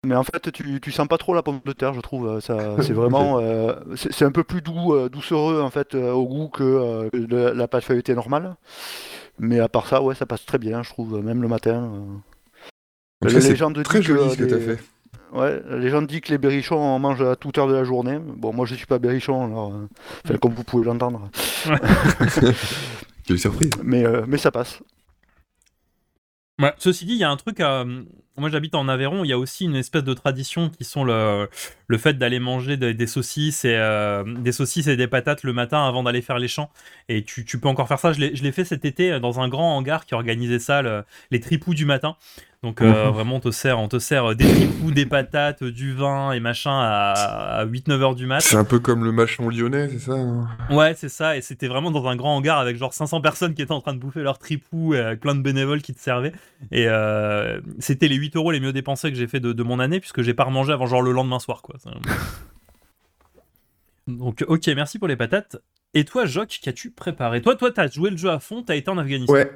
mais en fait, tu, tu sens pas trop la pomme de terre, je trouve. euh, Ça, c'est vraiment, euh, c'est un peu plus doux, euh, doucereux en fait euh, au goût que euh, de la pâte feuilletée normale. Mais à part ça, ouais, ça passe très bien, je trouve, même le matin. euh. C'est légende très que, joli ce que les- t'as fait. Ouais, la légende dit que les berrichons en mangent à toute heure de la journée. Bon, moi je suis pas berrichon, alors, euh, enfin, comme vous pouvez l'entendre. Quelle surprise. Mais, euh, mais ça passe. Ouais, ceci dit, il y a un truc. à- Moi, j'habite en Aveyron. Il y a aussi une espèce de tradition qui sont le, fait d'aller manger des, des saucisses et euh, des saucisses et des patates le matin avant d'aller faire les champs. Et tu, peux encore faire ça. Je l'ai fait cet été dans un grand hangar qui organisait ça, le- les tripous du matin. Donc euh, vraiment, on te sert, on te sert des tripous, des patates, du vin et machin à, à 8-9 heures du mat. C'est un peu comme le machon lyonnais, c'est ça hein? Ouais, c'est ça, et c'était vraiment dans un grand hangar avec genre 500 personnes qui étaient en train de bouffer leur tripou et avec plein de bénévoles qui te servaient. Et euh, c'était les 8 euros les mieux dépensés que j'ai fait de, de mon année, puisque j'ai pas remangé avant genre le lendemain soir, quoi. Donc, ok, merci pour les patates. Et toi, Jock, qu'as-tu préparé? Toi, toi, t'as joué le jeu à fond, t'as été en Afghanistan. Ouais.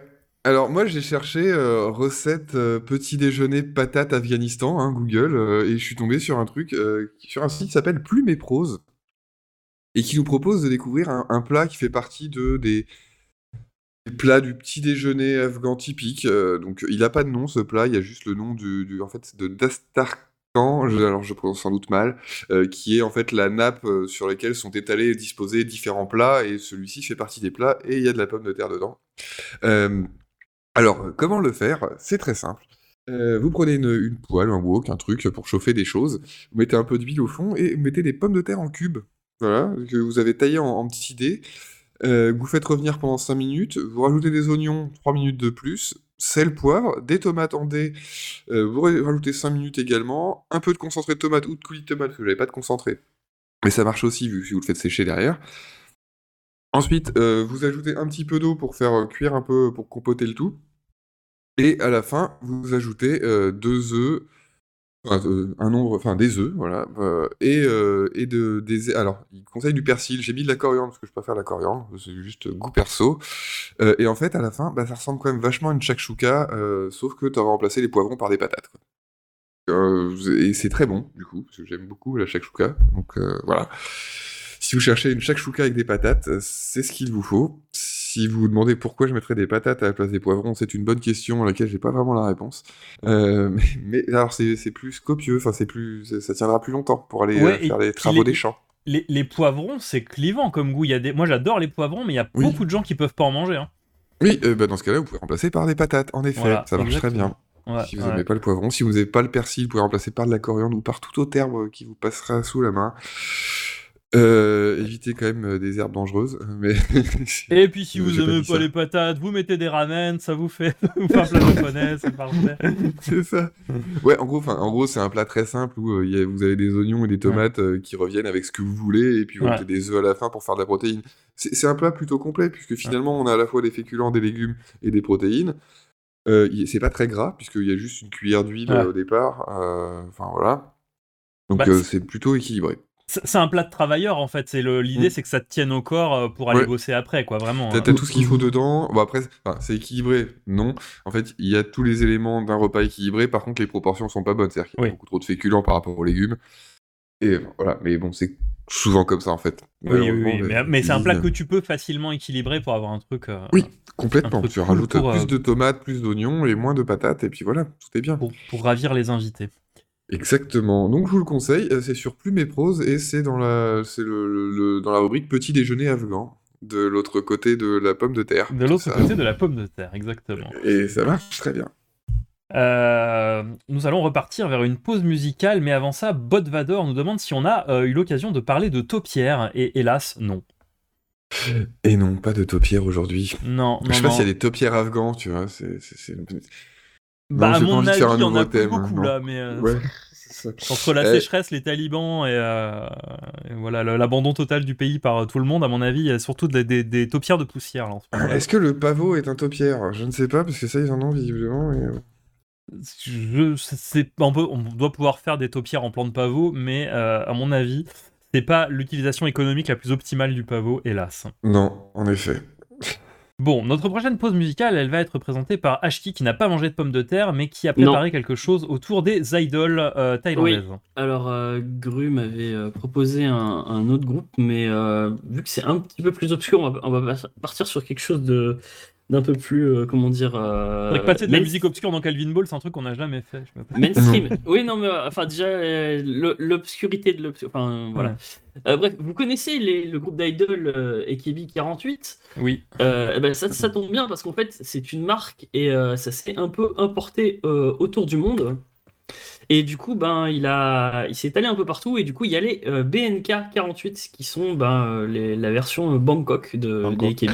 Alors moi j'ai cherché euh, recette euh, petit déjeuner patate Afghanistan, hein, Google, euh, et je suis tombé sur un truc, sur un site qui s'appelle Plume et Prose, et qui nous propose de découvrir un, plat qui fait partie de des, plats du petit déjeuner afghan typique. donc il a pas de nom ce plat, il y a juste le nom du, en fait de Dastarkhan, je- alors je prononce sans doute mal, qui est en fait la nappe sur laquelle sont étalés et disposés différents plats, et celui-ci fait partie des plats, et il y a de la pomme de terre dedans. Alors, euh, comment le faire? C'est très simple. Euh, vous prenez une, poêle, un wok, un truc pour chauffer des choses, vous mettez un peu d'huile au fond et vous mettez des pommes de terre en cubes, voilà, que vous avez taillées en, petits dés, euh, vous faites revenir pendant 5 minutes, vous rajoutez des oignons, 3 minutes de plus, sel, poivre, des tomates en dés, vous ra- rajoutez 5 minutes également, un peu de concentré de tomate ou de coulis de tomate, parce que n'avez pas de concentré, mais ça marche aussi vu si vous le faites sécher derrière. Ensuite, vous ajoutez un petit peu d'eau pour faire cuire un peu, pour compoter le tout. Et à la fin, vous ajoutez euh, deux œufs, enfin, euh, un nombre, enfin des œufs, voilà, euh, et, et de, des, alors, il conseille du persil. J'ai mis de la coriandre parce que je préfère la coriandre, c'est juste goût perso. Et en fait, à la fin, bah, ça ressemble quand même vachement à une shakshuka, sauf que tu auras remplacé les poivrons par des patates. et c'est très bon, du coup, parce que j'aime beaucoup la shakshuka. Donc voilà. Si vous cherchez une shakshuka avec des patates, c'est ce qu'il vous faut. Si vous vous demandez pourquoi je mettrais des patates à la place des poivrons, c'est une bonne question à laquelle j'ai pas vraiment la réponse. Euh, mais, mais alors c'est plus copieux, enfin c'est plus, ça- tiendra plus longtemps pour aller Ouais, euh, faire les travaux les- des champs. Les, les poivrons, c'est clivant comme goût. Il y a des... Moi, j'adore les poivrons, mais il y a Oui. beaucoup de gens qui peuvent pas en manger. hein. Oui, euh, bah, dans ce cas-là, vous pouvez remplacer par des patates, en effet, Voilà, ça marche très bien. Ouais, si vous ouais. n'aimez pas le poivron, si vous n'avez pas le persil, vous pouvez remplacer par de la coriandre ou par tout autre herbe qui vous passera sous la main. Euh, évitez quand même euh, des herbes dangereuses, mais... Et puis si Euh, vous pas aimez pas les patates, vous mettez des ramen, ça vous fait, un plat japonais, c'est parfait. c'est ça. Ouais, en gros, en gros, c'est un plat très simple où euh, il y a- vous avez des oignons et des tomates euh, qui reviennent avec ce que vous voulez, et puis vous Ouais. mettez des œufs à la fin pour faire de la protéine. C'est un plat plutôt complet puisque finalement, on a à la fois des féculents, des légumes et des protéines. Euh, c'est pas très gras puisqu'il y a juste une cuillère d'huile euh, au départ. euh, Enfin voilà. Donc Bah, euh, c'est plutôt équilibré. C'est un plat de travailleur en fait. C'est l'idée, Mm. c'est que ça te tienne au corps euh, pour aller Ouais. bosser après, quoi. Vraiment. T'as hein. t'as tout ce qu'il faut dedans. Bon, après, c'est- équilibré, non. En fait, il y a tous les éléments d'un repas équilibré. Par contre, les proportions sont pas bonnes. C'est-à-dire qu'il y a Oui. beaucoup trop de féculents par rapport aux légumes. Et voilà. Mais bon, c'est souvent comme ça, en fait. Oui, oui, mais, mais c'est un plat que tu peux facilement équilibrer pour avoir un truc. euh, Oui, complètement. truc Tu rajoutes pour, euh, plus de tomates, plus d'oignons et moins de patates. Et puis voilà, tout est bien. pour, pour ravir les invités. Exactement. Donc, je vous le conseille. euh, C'est sur Plume et Prose et c'est dans la, c'est le, dans la rubrique Petit déjeuner afghan. De l'autre côté de la pomme de terre. De l'autre côté de la pomme de terre, exactement. Et ça marche très bien. Euh, nous allons repartir vers une pause musicale, mais avant ça, Bodvador nous demande si on a euh, eu l'occasion de parler de taupière, et hélas, non. Et non, pas de taupière aujourd'hui. Non, Je non, sais pas s'il y a des taupières afghans, tu vois. C'est, c'est, c'est- Bah, Non, à mon avis, il y en a plus beaucoup non. là, mais euh, Ouais, c'est ça. entre la Euh, sécheresse, les talibans et, euh, et voilà l'abandon total du pays par euh, tout le monde, à mon avis, il y a surtout des, des, des taupières de poussière. Est-ce que le pavot est un taupière Je ne sais pas, parce que ça, ils en ont visiblement. et, Je, c'est, on, peut- on doit pouvoir faire des taupières en plan de pavot, mais euh, à mon avis, c'est pas l'utilisation économique la plus optimale du pavot, hélas. Non, en effet. Bon, notre prochaine pause musicale, elle va être présentée par Ashki qui n'a pas mangé de pommes de terre, mais qui a préparé quelque chose autour des idoles euh, thaïlandaises. Alors, euh, Gru m'avait euh, proposé un, un autre groupe, mais euh, vu que c'est un petit peu plus obscur, on va, on va pas- partir sur quelque chose de d'un peu plus, euh, comment dire... Euh, passer de la musique obscure dans Calvin Ball, c'est un truc qu'on n'a jamais fait. je me rappelle. Mainstream. oui, non, mais euh, enfin, déjà, euh, l'obscurité de l'obscur. Enfin, voilà. Euh, bref, vous connaissez les- le groupe d'idol euh, AKB48 Oui. Euh, eh ben, ça, ça tombe bien parce qu'en fait, c'est une marque et euh, ça s'est un peu importé euh, autour du monde. Et du coup, ben, il, a, il s'est allé un peu partout et du coup, il y a les euh, BNK48 qui sont ben, les- la version Bangkok de, Bangkok.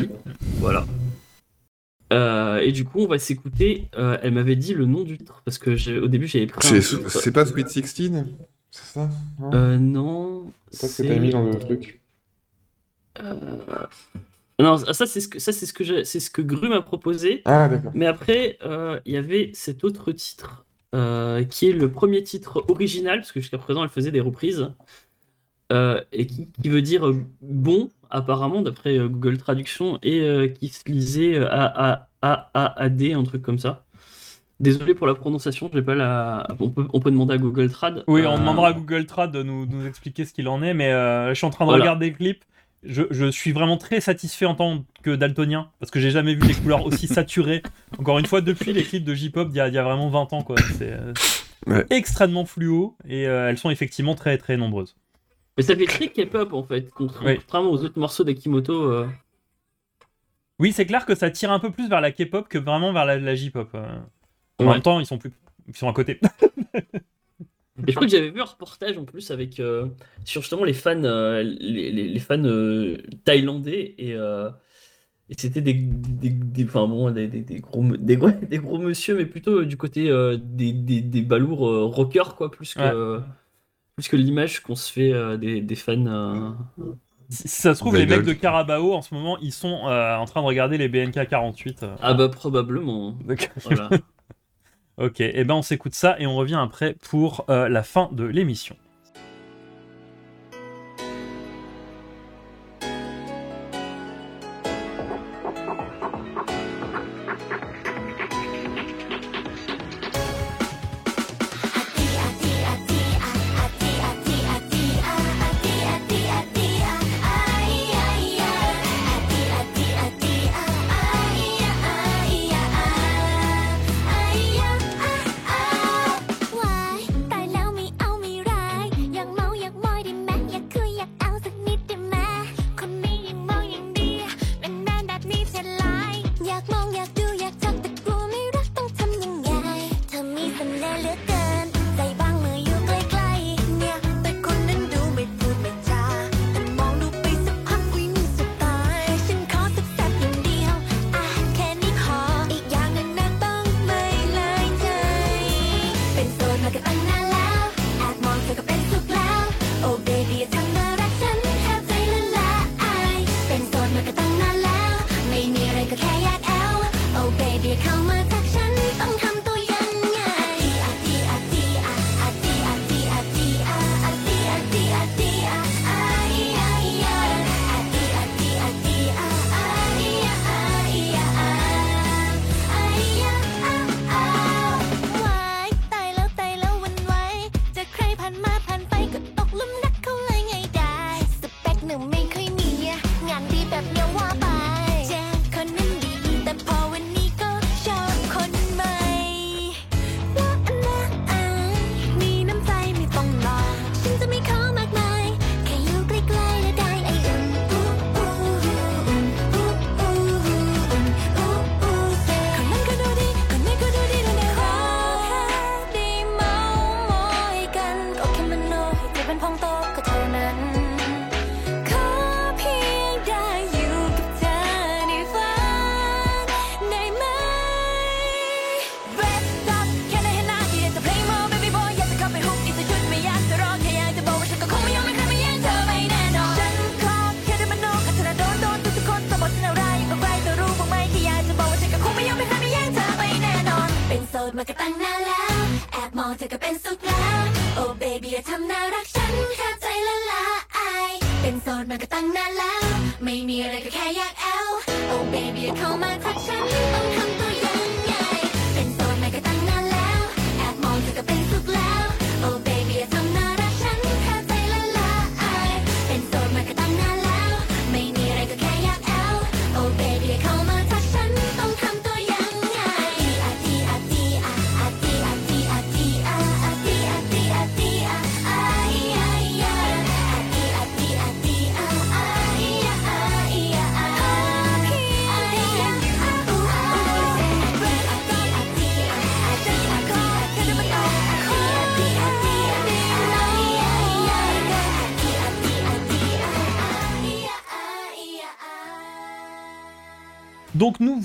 Voilà. Euh, et du coup, on va s'écouter. euh, elle m'avait dit le nom du titre parce que au début, j'avais pris. C'est, pas Sweet 16 C'est ça? Non? Euh, non. C'est pas ce que t'as mis dans le truc. Euh, Non, ça c'est ce que ça c'est ce que c'est ce que Gru m'a proposé. Ah, d'accord. Mais après, euh, il y avait cet autre titre euh, qui est le premier titre original, parce que jusqu'à présent elle faisait des reprises, euh, et qui, qui veut dire euh, bon, apparemment, d'après euh, Google Traduction, et euh, qui se lisait euh, A A A A A D, un truc comme ça. Désolé pour la prononciation, j'ai pas la. On peut, on peut demander à Google Trad. Oui, Euh, on demandera à Google Trad de nous, de nous expliquer ce qu'il en est, mais euh, je suis en train de Voilà. regarder le clip. Je, je suis vraiment très satisfait en tant que daltonien, parce que j'ai jamais vu des couleurs aussi saturées. Encore une fois, depuis les clips de J-pop d'il y, y a vraiment 20 ans, quoi. C'est euh, Ouais. extrêmement fluo, et euh, elles sont effectivement très très nombreuses. Mais ça fait très K-pop en fait, Oui. contrairement aux autres morceaux d'Akimoto. euh. Oui, c'est clair que ça tire un peu plus vers la K-pop que vraiment vers la, la J-pop. euh. En Ouais. même temps, ils sont plus, ils sont à côté. Et je crois que j'avais vu un reportage en plus avec euh, sur justement les fans, les, les- les fans thaïlandais et, et c'était des, des, des- enfin bon, des, gros des, gros- des gros monsieur, mais plutôt du côté des, euh, rockers quoi, plus que plus que l'image qu'on se fait euh, des, des fans. euh. Si si ça se trouve, les mecs de Carabao, en ce moment, ils sont euh, en train de regarder les BNK 48. euh. Ah bah probablement. Donc- Voilà. Ok, et ben on s'écoute ça et on revient après pour euh, la fin de l'émission.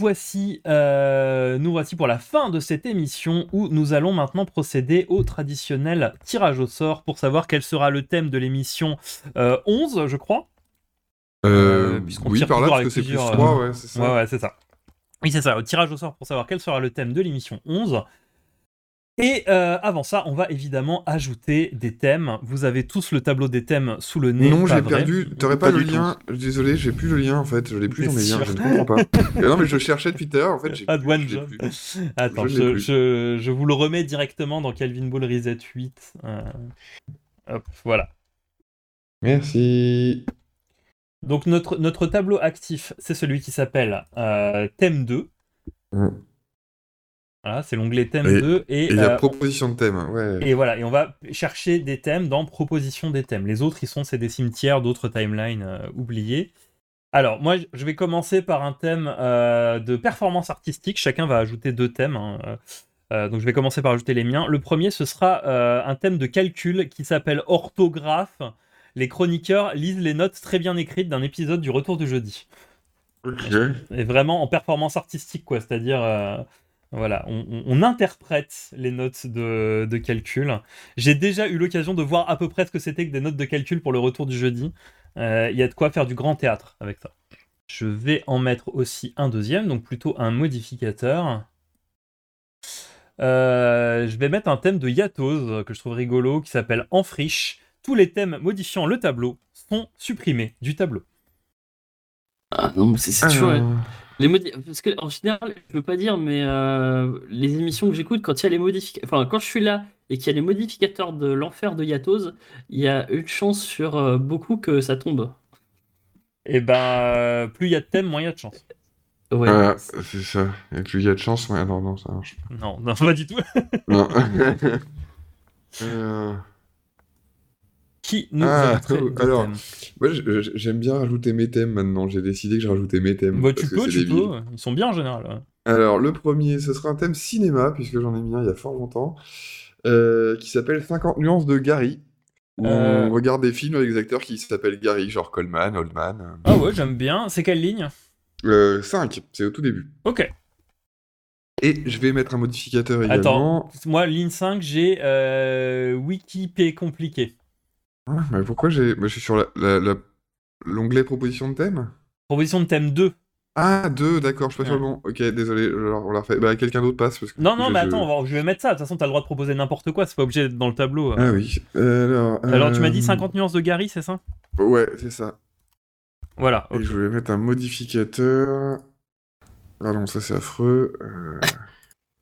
Voici, euh, nous voici pour la fin de cette émission où nous allons maintenant procéder au traditionnel tirage au sort pour savoir quel sera le thème de l'émission euh, 11, je crois. Euh, puisqu'on oui, tire par là, parce que avec c'est plus plusieurs, 3, euh, ouais, c'est ça. Ouais, ouais, c'est ça. Oui, c'est ça, au tirage au sort pour savoir quel sera le thème de l'émission 11. Et euh, avant ça, on va évidemment ajouter des thèmes. Vous avez tous le tableau des thèmes sous le nez. Non, j'ai perdu. T'aurais pas, Pas le lien? Désolé, j'ai plus le lien en fait. Je l'ai plus dans mes liens. Je ne comprends pas. Non, mais je cherchais depuis tout à l'heure. En fait, j'ai. Attends, Je je, je- je vous le remets directement dans Calvin Ball Reset 8. Euh, hop, voilà. Merci. Donc notre, notre tableau actif, c'est celui qui s'appelle euh, Thème 2. Mm. Voilà, c'est l'onglet Thème Et- 2. Et, Et il y a euh, proposition de thème. Ouais. et voilà, et on va chercher des thèmes dans Proposition des thèmes. Les autres, ils sont, c'est des cimetières d'autres timelines euh, oubliés. Alors, moi, je vais commencer par un thème euh, de performance artistique. Chacun va ajouter deux thèmes. hein, euh, euh, donc, je vais commencer par ajouter les miens. Le premier, ce sera un thème de calcul qui s'appelle orthographe. Les chroniqueurs lisent les notes très bien écrites d'un épisode du Retour du jeudi. Ok. Et vraiment en performance artistique, quoi. C'est-à-dire, voilà, on, on- on interprète les notes de, de calcul. J'ai déjà eu l'occasion de voir à peu près ce que c'était que des notes de calcul pour le retour du jeudi. Euh, Il y a de quoi faire du grand théâtre avec ça. Je vais en mettre aussi un deuxième, donc plutôt un modificateur. Euh, je vais mettre un thème de Yatos que je trouve rigolo qui s'appelle En friche. Tous les thèmes modifiant le tableau sont supprimés du tableau. Ah non, mais c'est toujours. Alors, Les modi- Parce que en général, je peux pas dire, mais euh, les émissions que j'écoute, quand il y a les modificateurs, enfin quand je suis là et qu'il y a les modificateurs de l'enfer de Yatos, il y a une chance sur euh, beaucoup que ça tombe. Et ben, euh, plus il y a de thèmes, moins il y a de chance. Ouais. voilà, c'est ça. Et plus il y a de chance, ouais. Non, non, ça marche Non, non, pas du tout. Non. Euh, Qui nous Ah, oh, alors, thèmes Moi, j'aime bien rajouter mes thèmes maintenant. J'ai décidé que je rajoutais mes thèmes. Bah, tu peux, tu débile. peux. Ils sont bien en général. ouais. Alors, le premier, ce sera un thème cinéma, puisque j'en ai mis un il y a fort longtemps, euh, qui s'appelle 50 nuances de Gary. Où Euh. on regarde des films avec des acteurs qui s'appellent Gary, genre Coleman, Oldman. Ah ouais, j'aime bien. C'est quelle ligne? Euh, 5, c'est au tout début. Ok. Et je vais mettre un modificateur également. Attends, moi, ligne 5, j'ai euh, Wikipé compliqué. Ah, mais pourquoi j'ai. bah, je suis sur la- la- la- l'onglet proposition de thème? Proposition de thème 2. Ah, 2, d'accord, je suis pas sur le bon. Ok, désolé, alors, on l'a refait. Bah, quelqu'un d'autre passe. Parce que Non, non, mais attends, va- je vais mettre ça. De toute façon, t'as le droit de proposer n'importe quoi. C'est pas obligé d'être dans le tableau. Ah oui. Alors, Alors, tu m'as dit euh, 50 nuances de Gary, c'est ça? Ouais, c'est ça. Voilà. Et je vais mettre un modificateur. Ah non, ça c'est affreux. Euh,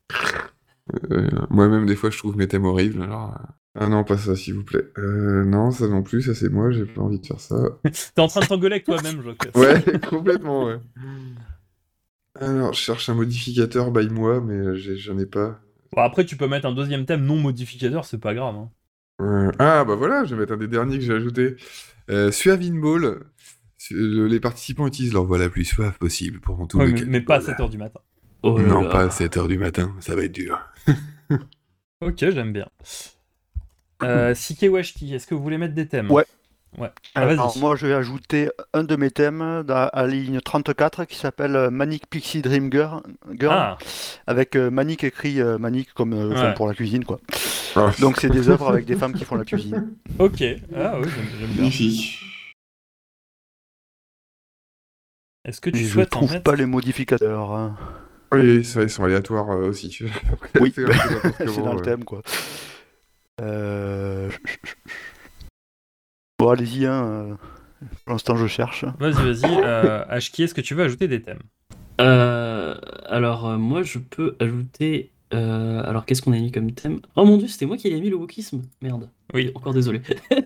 euh, Moi-même, des fois, je trouve mes thèmes horribles. Alors... euh, Ah non, pas ça, s'il vous plaît. Euh, non, ça non plus, ça c'est moi, j'ai pas envie de faire ça. T'es en train de t'engueuler avec toi-même, Jock. Ouais, complètement, ouais. Alors, je cherche un modificateur by moi, mais j'ai- j'en ai pas. Bon, après, tu peux mettre un deuxième thème non modificateur, c'est pas grave. hein. Euh, Ah, bah voilà, je vais mettre un des derniers que j'ai ajouté. Euh, Suavin Ball. Les participants utilisent leur voix la plus suave possible pour tout Ouais, le mais, pas à Ball. 7h du matin. Oh Non, là. pas à 7h du matin, ça va être dur. Ok, j'aime bien. Euh, Sike Washti, est-ce que vous voulez mettre des thèmes Ouais. Ouais. Ah, Alors, moi, je vais ajouter un de mes thèmes à la ligne 34 qui s'appelle euh, Manic Pixie Dream Girl, Girl, Ah, avec euh, Manic écrit euh, Manic comme euh, Ouais. pour la cuisine, quoi. Ah, Donc, c'est des œuvres avec des femmes qui font la cuisine. ok. Ah oui, j'aime bien. magnifique. Est-ce que tu Et je souhaites en trouve mettre pas les modificateurs. hein. Oui, c'est vrai, ils sont aléatoires euh, aussi. Oui, C'est dans le thème, quoi. Euh... Bon, allez-y, hein. euh, Pour l'instant, je cherche. Vas-y, vas-y. Euh, Ashki, est-ce que tu veux ajouter des thèmes? Euh, alors, euh, moi, je peux ajouter. euh, alors, qu'est-ce qu'on a mis comme thème? Oh mon dieu, c'était moi qui ai mis le wokisme. Merde. Oui. Encore désolé.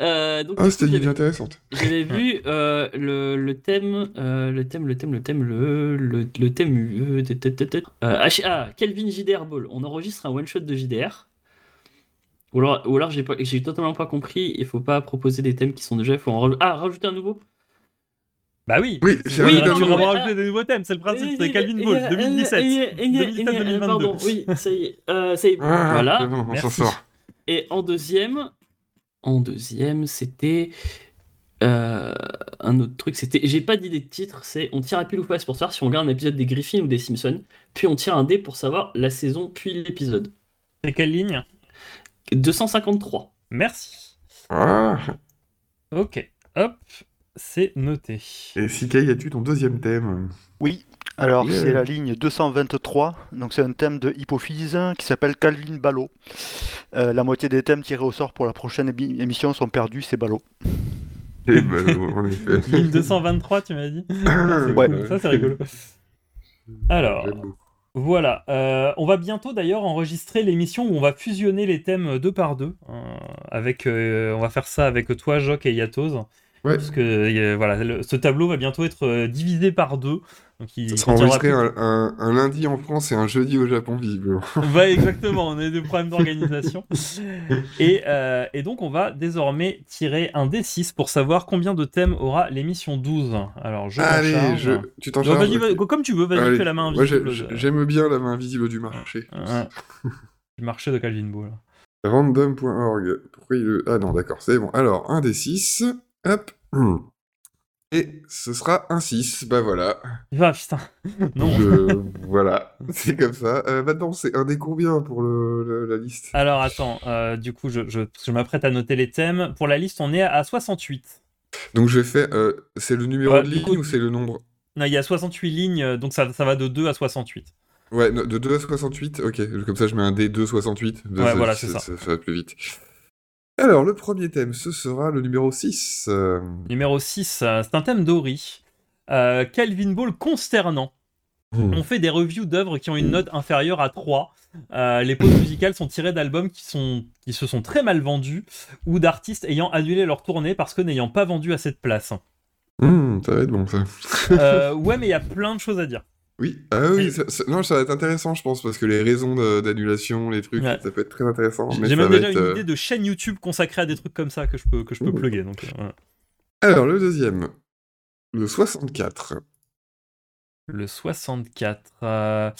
Euh, donc, Ah, c'était une idée intéressante. J'avais vu euh, le, le thème, euh, le thème, le thème, le thème, le, le, le thème. ah, Kelvin JDR Ball. On enregistre un one shot de JDR. Ou alors, ou alors j'ai pas- j'ai totalement pas compris. Il faut pas proposer des thèmes qui sont déjà. Il faut en raj- ah, rajouter un nouveau. Bah oui. Oui, j'ai Oui, tu vas rajouter des nouveaux thèmes, c'est le principe, c'est Calvin Ball, eh, 2017. eh, eh, eh, eh, 2017-2022. Pardon, oui, ça y est. euh, ça y est. Ah, voilà. c'est bon, on s'en Merci. sort. Et en deuxième, en deuxième, c'était euh, un autre truc. C'était, j'ai pas d'idée de titre. C'est on tire à pile ou face pour savoir si on regarde un épisode des Griffins ou des Simpsons. Puis on tire un dé pour savoir la saison puis l'épisode. C'est quelle ligne? 253. Merci. Ah. Ok, hop, c'est noté. Et Sikai, as-tu ton deuxième thème? Oui, alors Yeah. c'est la ligne 223, donc c'est un thème de Hypophyse qui s'appelle Calvin Ballot. Euh, la moitié des thèmes tirés au sort pour la prochaine émi- émission sont perdus, c'est Ballot. Eh ben, en effet. Ligne 223, tu m'as dit Ouais. cool, Ça, c'est rigolo. Alors, J'aime beaucoup. Voilà. euh, on va bientôt d'ailleurs enregistrer l'émission où on va fusionner les thèmes deux par deux. euh, avec, euh, on va faire ça avec toi, Jock et Yatos. Ouais. Parce que euh, voilà, le- ce tableau va bientôt être euh, divisé par deux. Donc il Ça sera enregistré un, un- un lundi en France et un jeudi au Japon, visiblement. Exactement, on a des problèmes d'organisation. Et, euh, et donc, on va désormais tirer un D6 pour savoir combien de thèmes aura l'émission 12. Alors, je Allez, charge. je... tu t'en Non, charges vas- comme tu veux, vas-y, fais la main Moi, invisible. de- J'aime bien la main invisible du marché. Du marché de Calvin Ball. Random.org. Pourquoi il le... Ah non, d'accord, c'est bon. Alors, un des 6. Hop. Hmm. Et ce sera un 6. Bah voilà. Ah putain, non. Je- Voilà. C'est comme ça. Euh, maintenant, c'est un des combien pour le, le- la liste? Alors, attends, euh, du coup, je, je, je m'apprête à noter les thèmes. Pour la liste, on est à 68. Donc, je fais. euh, c'est le numéro Ouais, de ligne coup- ou c'est le nombre? Non, il y a 68 lignes, euh, donc ça, ça va de 2 à 68. Ouais, no- de 2 à 68 Ok, comme ça, je mets un D2 68. Ouais, voilà, c'est ça. Ça va plus vite. Alors, le premier thème, ce sera le numéro 6. euh, Numéro 6, euh, c'est un thème d'Ori. Euh, Calvin Ball consternant. hmm. On fait des reviews d'œuvres qui ont une note inférieure à 3. Euh, les pauses musicales sont tirées d'albums qui, sont, qui se sont très mal vendus ou d'artistes ayant annulé leur tournée parce que n'ayant pas vendu à cette place. Hmm, ça va être bon, ça. Ouais, mais il y a plein de choses à dire. Oui, ah oui, ça, ça- non, ça va être intéressant, je pense, parce que les raisons d'annulation, les trucs, Ouais. ça peut être très intéressant. J'ai même déjà être, une euh, idée de chaîne YouTube consacrée à des trucs comme ça que je peux, que je peux plugger. Donc, euh, voilà. Alors, le deuxième, le 64. Le 64. Euh,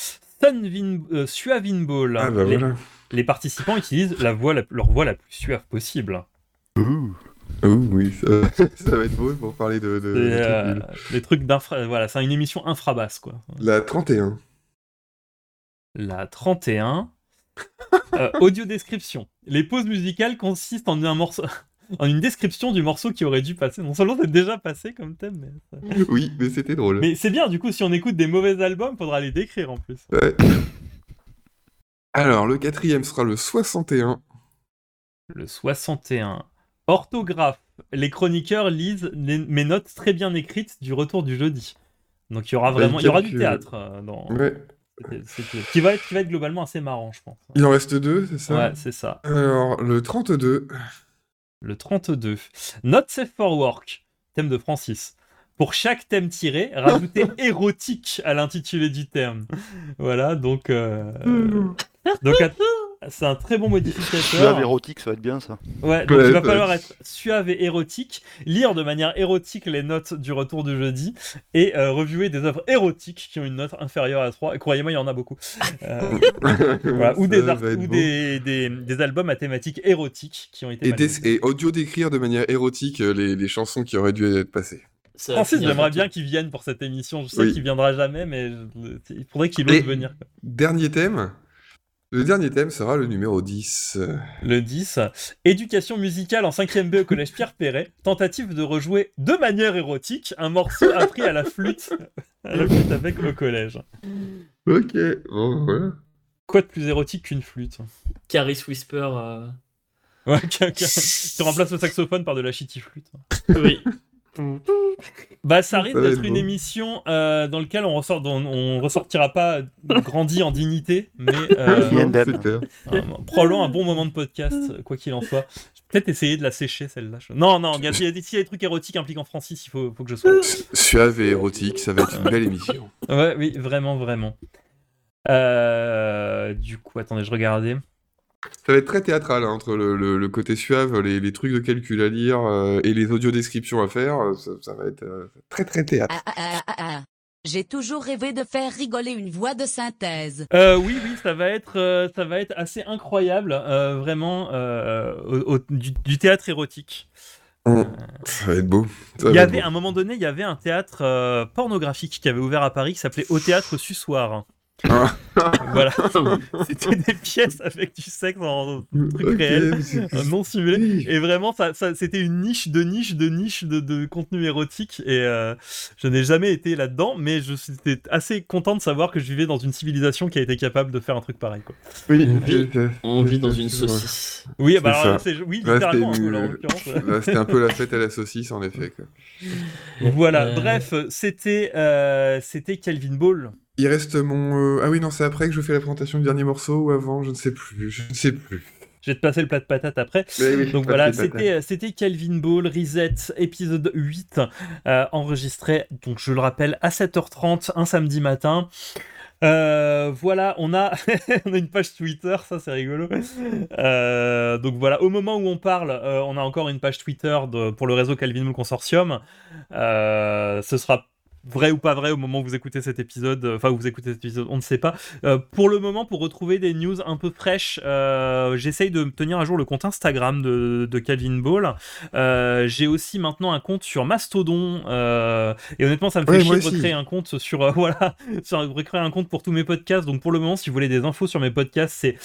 Sunvin, euh, Suavin Ball. Ah bah les, voilà. les participants utilisent la voix la- leur voix la plus suave possible. Ouh. Oh oui, ça, ça va être beau pour parler de, de- euh, trucs d'infra. Voilà, c'est une émission infrabasse, quoi. La 31. La 31. Euh, audio description. Les pauses musicales consistent en un morceau. En une description du morceau qui aurait dû passer. Non seulement c'est déjà passé comme thème, mais. Oui, mais c'était drôle. Mais c'est bien, du coup, si on écoute des mauvais albums, faudra les décrire en plus. Ouais. Alors, le quatrième sera le 61. Le 61. Orthographe. Les chroniqueurs lisent les- mes notes très bien écrites du retour du jeudi. Donc il y aura Bah, vraiment, il y aura du théâtre euh, dans. Ouais. c'est- c'est- qui va être, qui va être globalement assez marrant, je pense. Il en reste deux, c'est ça? Ouais, c'est ça. Alors, le 32. Le 32. Not safe for work. Thème de Francis. Pour chaque thème tiré, rajoutez érotique à l'intitulé du thème. Voilà, donc. euh, donc att- c'est un très bon modificateur. Suave érotique, ça va être bien ça. Ouais, donc Ouais, il va falloir être suave et érotique, lire de manière érotique les notes du retour du jeudi et euh, reviewer des œuvres érotiques qui ont une note inférieure à 3. Et Croyez-moi, il y en a beaucoup. Euh, voilà, ou des, art- va être ou beau. des, des, des albums à thématique érotique qui ont été. Et, et audio décrire de manière érotique euh, les, les chansons qui auraient dû être passées. Francis, j'aimerais bien qu'il vienne pour cette émission. Je sais Oui. qu'il viendra jamais, mais je- il faudrait qu'il Et- ose venir. Dernier thème. Le dernier thème sera le numéro 10. Euh, Le 10. Éducation musicale en 5ème B au collège Pierre Perret. Tentative de rejouer de manière érotique un morceau appris à la flûte, à la flûte avec au collège. Ok, bon, voilà. Quoi de plus érotique qu'une flûte? Caris Whisper. euh, Ouais, qui, qui- qui remplace le saxophone par de la shitty flûte. Oui. Bah, ça risque d'être être une émission euh, dans laquelle on, ressort, dont on ressortira pas grandi en dignité, mais euh, euh, probablement un bon moment de podcast, quoi qu'il en soit. Je vais peut-être essayer de la sécher celle-là. Non, non, s'il y, a des- s'il y a des trucs érotiques impliquant Francis, il faut, faut que je sois. Su- Suave et érotique, ça va être une belle émission. Ouais, oui, vraiment, vraiment. Euh, du coup, attendez, je regardais. Ça va être très théâtral, hein, entre le, le- le côté suave, les, les trucs de calcul à lire euh, et les audiodescriptions à faire. euh, Ça, ça va être euh, très très théâtre. Ah, ah, ah, ah, ah. J'ai toujours rêvé de faire rigoler une voix de synthèse. Euh, oui, oui, ça va être, euh, ça va être assez incroyable, euh, vraiment, euh, au- au- du, du théâtre érotique. Ça va être beau. Ça Il y avait, beau. à un moment donné, il y avait un théâtre euh, pornographique qui avait ouvert à Paris qui s'appelait Au Théâtre Sussoir. Voilà. C'était des pièces avec du sexe en truc Ok, réel, non simulé. Et vraiment, ça, ça- c'était une niche de niche de niche de, de contenu érotique. Et euh, je n'ai jamais été là-dedans, mais je suis j'étais assez content de savoir que je vivais dans une civilisation qui a été capable de faire un truc pareil. Quoi. Oui, On vit, c'est- on vit dans une saucisse. Oui, bah alors, oui, Là, littéralement, c'était un peu, là, en une- l'occurrence. là, c'était un peu la fête à la saucisse, en effet. quoi. Voilà, Euh. bref, c'était euh, c'était Calvin Ball. Il reste mon. euh, Ah oui, non, c'est après que je fais la présentation du dernier morceau ou avant, je ne sais plus. Je ne sais plus. Je vais te passer le plat de patates après. Oui, Donc voilà, c'était euh, c'était Calvin Ball, Reset, épisode 8, euh, enregistré, donc je le rappelle, à 7h30, un samedi matin. Euh, voilà, on a, on a une page Twitter, ça c'est rigolo. Euh, donc voilà, au moment où on parle, euh, on a encore une page Twitter de- pour le réseau Calvin Ball Consortium. Euh, ce sera vrai ou pas vrai au moment où vous écoutez cet épisode, euh, enfin où vous écoutez cet épisode, on ne sait pas. Euh, pour le moment, pour retrouver des news un peu fraîches, euh, j'essaye de tenir à jour le compte Instagram de, de Calvin Ball. Euh, J'ai aussi maintenant un compte sur Mastodon, et honnêtement, ça me fait Ouais, chier de recréer un compte sur voilà, sur recréer un compte pour tous mes podcasts. Donc pour le moment, si vous voulez des infos sur mes podcasts, c'est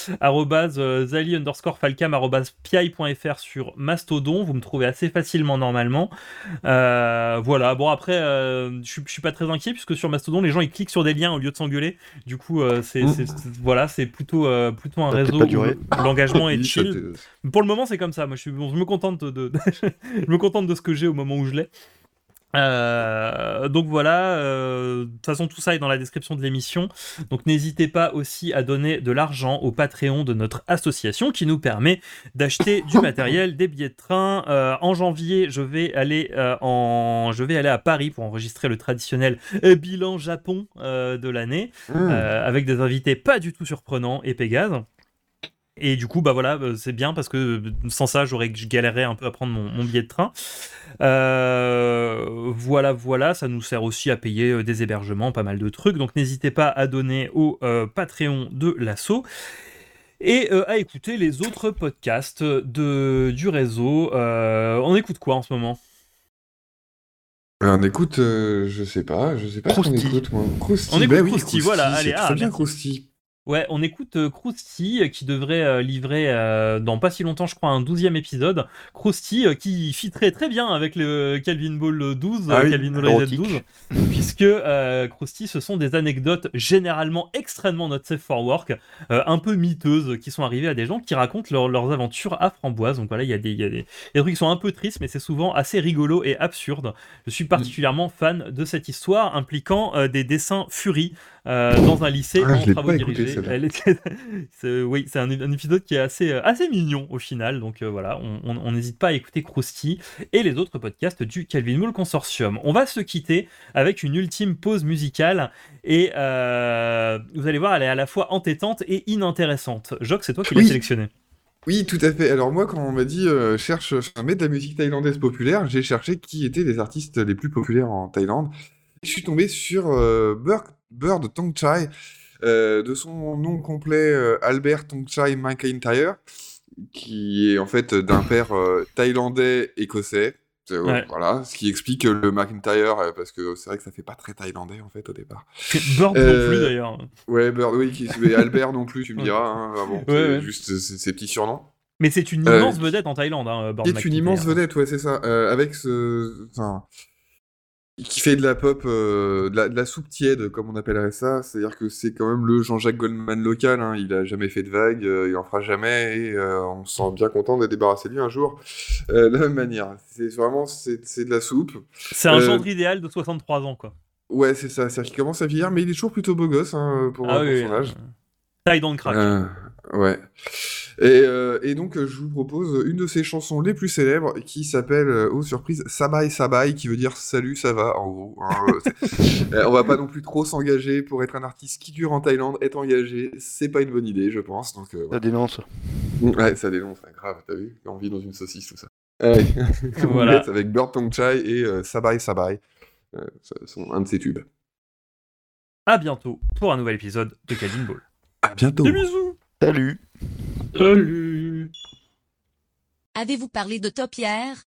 zali underscore falcam pi.fr sur Mastodon. Vous me trouvez assez facilement normalement. Voilà. Bon après, je suis- je suis pas très inquiet puisque sur Mastodon, les gens ils cliquent sur des liens au lieu de s'engueuler. Du coup, euh, c'est Mm. c'est- voilà, c'est plutôt euh, plutôt un Ça réseau où l'engagement est chill. t'est- Pour le moment, c'est comme ça. Moi, je, suis, bon, je me contente de- je me contente de ce que j'ai au moment où je l'ai. Euh, donc voilà, euh, de toute façon tout ça est dans la description de l'émission. Donc n'hésitez pas aussi à donner de l'argent au Patreon de notre association qui nous permet d'acheter du matériel, des billets de train. Euh, en janvier, je vais aller euh, en, je vais aller à Paris pour enregistrer le traditionnel bilan Japon euh, de l'année Mmh. euh, avec des invités pas du tout surprenants et Pégase. Et du coup, bah voilà, euh, c'est bien parce que euh, sans ça, j'aurais je galérerais un peu à prendre mon, mon billet de train. Euh, voilà, voilà, ça nous sert aussi à payer euh, des hébergements, pas mal de trucs. Donc n'hésitez pas à donner au euh, Patreon de l'assaut. Et euh, à écouter les autres podcasts de, du réseau. Euh, on écoute quoi en ce moment? On écoute, euh, je sais pas, je sais pas ce qu'on écoute, moi. Krusty, On écoute bah oui, Krusty, voilà, c'est allez, très ah, bien merci. Ouais, on écoute euh, Krusty euh, qui devrait euh, livrer euh, dans pas si longtemps, je crois, un douzième épisode. Krusty qui fitterait très bien avec le Calvin Ball 12, Ah oui, Calvin Ball Reset érotique. 12, puisque Krusty, ce sont des anecdotes généralement extrêmement not safe for work, un peu miteuses, qui sont arrivées à des gens qui racontent leur- leurs aventures à Framboise. Donc voilà, il y, a des- il y a des des trucs qui sont un peu tristes, mais c'est souvent assez rigolo et absurde. Je suis particulièrement fan de cette histoire impliquant des dessins furies euh, dans un lycée Ah, en travaux écouté, dirigés. celle-là. Elle était- c'est- oui, c'est un, un épisode qui est assez, euh, assez mignon au final. Donc euh, voilà, on- n'hésite pas à écouter Krusty et les autres podcasts du Calvin Moule Consortium. On va se quitter avec une ultime pause musicale et euh, vous allez voir, elle est à la fois entêtante et inintéressante. Jock, c'est toi qui l'as Oui. sélectionné. Oui, tout à fait. Alors moi, quand on m'a dit euh, cherche, enfin, mets de la musique thaïlandaise populaire, j'ai cherché qui étaient les artistes les plus populaires en Thaïlande. Je suis tombé sur euh, Bird, Bird Tongchai, euh, de son nom complet euh, Albert Tongchai McIntyre, qui est en fait d'un père euh, thaïlandais écossais. Ouais. Voilà, ce qui explique le McIntyre, parce que c'est vrai que ça fait pas très thaïlandais en fait au départ. Bird Euh, non plus d'ailleurs. Ouais, Bird, oui, qui- mais Albert non plus, tu me diras. hein, bon, Ouais, c'est ouais. juste ces petits surnoms. Mais c'est une Euh, immense vedette en Thaïlande, hein, Bird Qui est une immense vedette, ouais, c'est ça. Euh, avec ce. Enfin. Qui fait de la pop, euh, de, la, de la soupe tiède, comme on appellerait ça. C'est-à-dire que c'est quand même le Jean-Jacques Goldman local. hein. Il a jamais fait de vagues, euh, il en fera jamais, et euh, on se sent bien content d'être débarrassé de lui un jour. De la même manière. C'est vraiment, c'est de la soupe. C'est un gendre idéal de 63 ans, quoi. Ouais, c'est ça. C'est-à-dire qu'il commence à vieillir, mais il est toujours plutôt beau gosse hein, pour, Ah oui, son âge. Taille dans le crack. Ouais. Et, euh, et donc, euh, je vous propose une de ses chansons les plus célèbres qui s'appelle, euh, oh surprise, Sabai Sabai, qui veut dire salut, ça va, en gros. hein, euh, on va pas non plus trop s'engager pour être un artiste qui dure en Thaïlande, être engagé, c'est pas une bonne idée, je pense. Donc, euh, Ça dénonce. Ouais, ça dénonce, ouais, grave, t'as vu On vit dans une saucisse, tout ça. Allez, Voilà. avec Bird Tong Chai et euh, Sabai Sabai. Euh, ça sont un de ses tubes. À bientôt pour un nouvel épisode de Calvin Ball. À bientôt. Des bisous. Salut. Salut. Avez-vous parlé de toi, Pierre?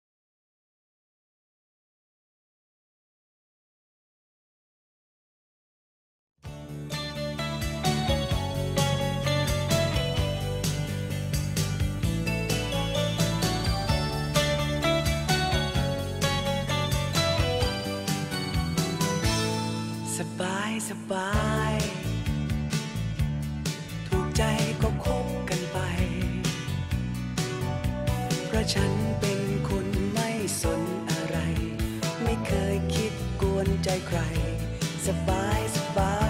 สบ เพราะฉันเป็นคนไม่สนอะไร ไม่เคยคิดกวนใจใคร สบายสบาย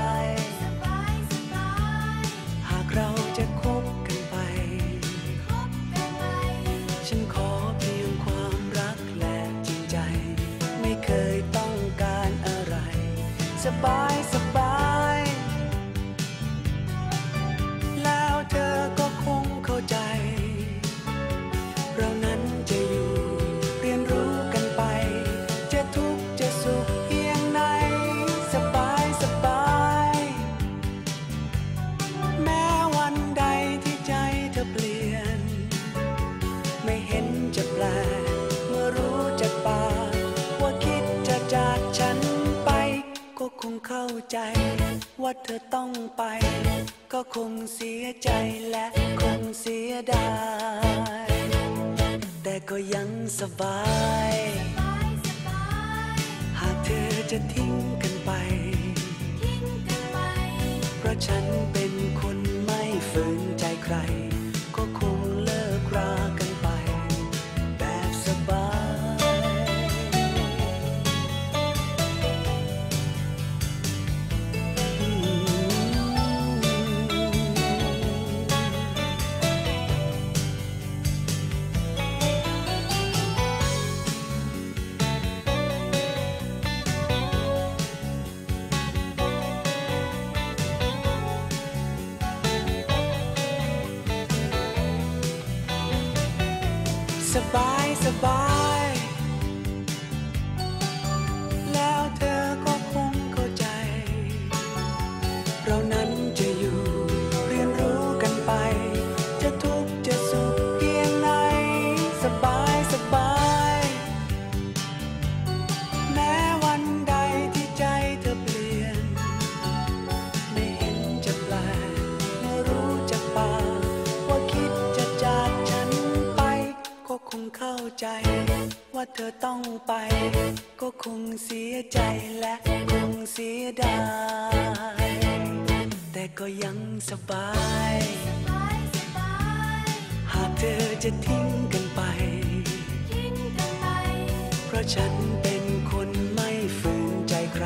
เข้าใจ ว่าเธอต้องไป ก็คงเสียใจและคงเสียดาย แต่ก็ยังสบาย หากเธอจะทิ้งกันไป เพราะฉันเป็นคนไม่ฝืนใจใคร ก็คง ว่าเธอต้องไป ก็คงเสียใจและคงเสียดาย แต่ก็ยังสบาย หากเธอจะทิ้งกันไป เพราะฉันเป็นคนไม่ฝืนใจใคร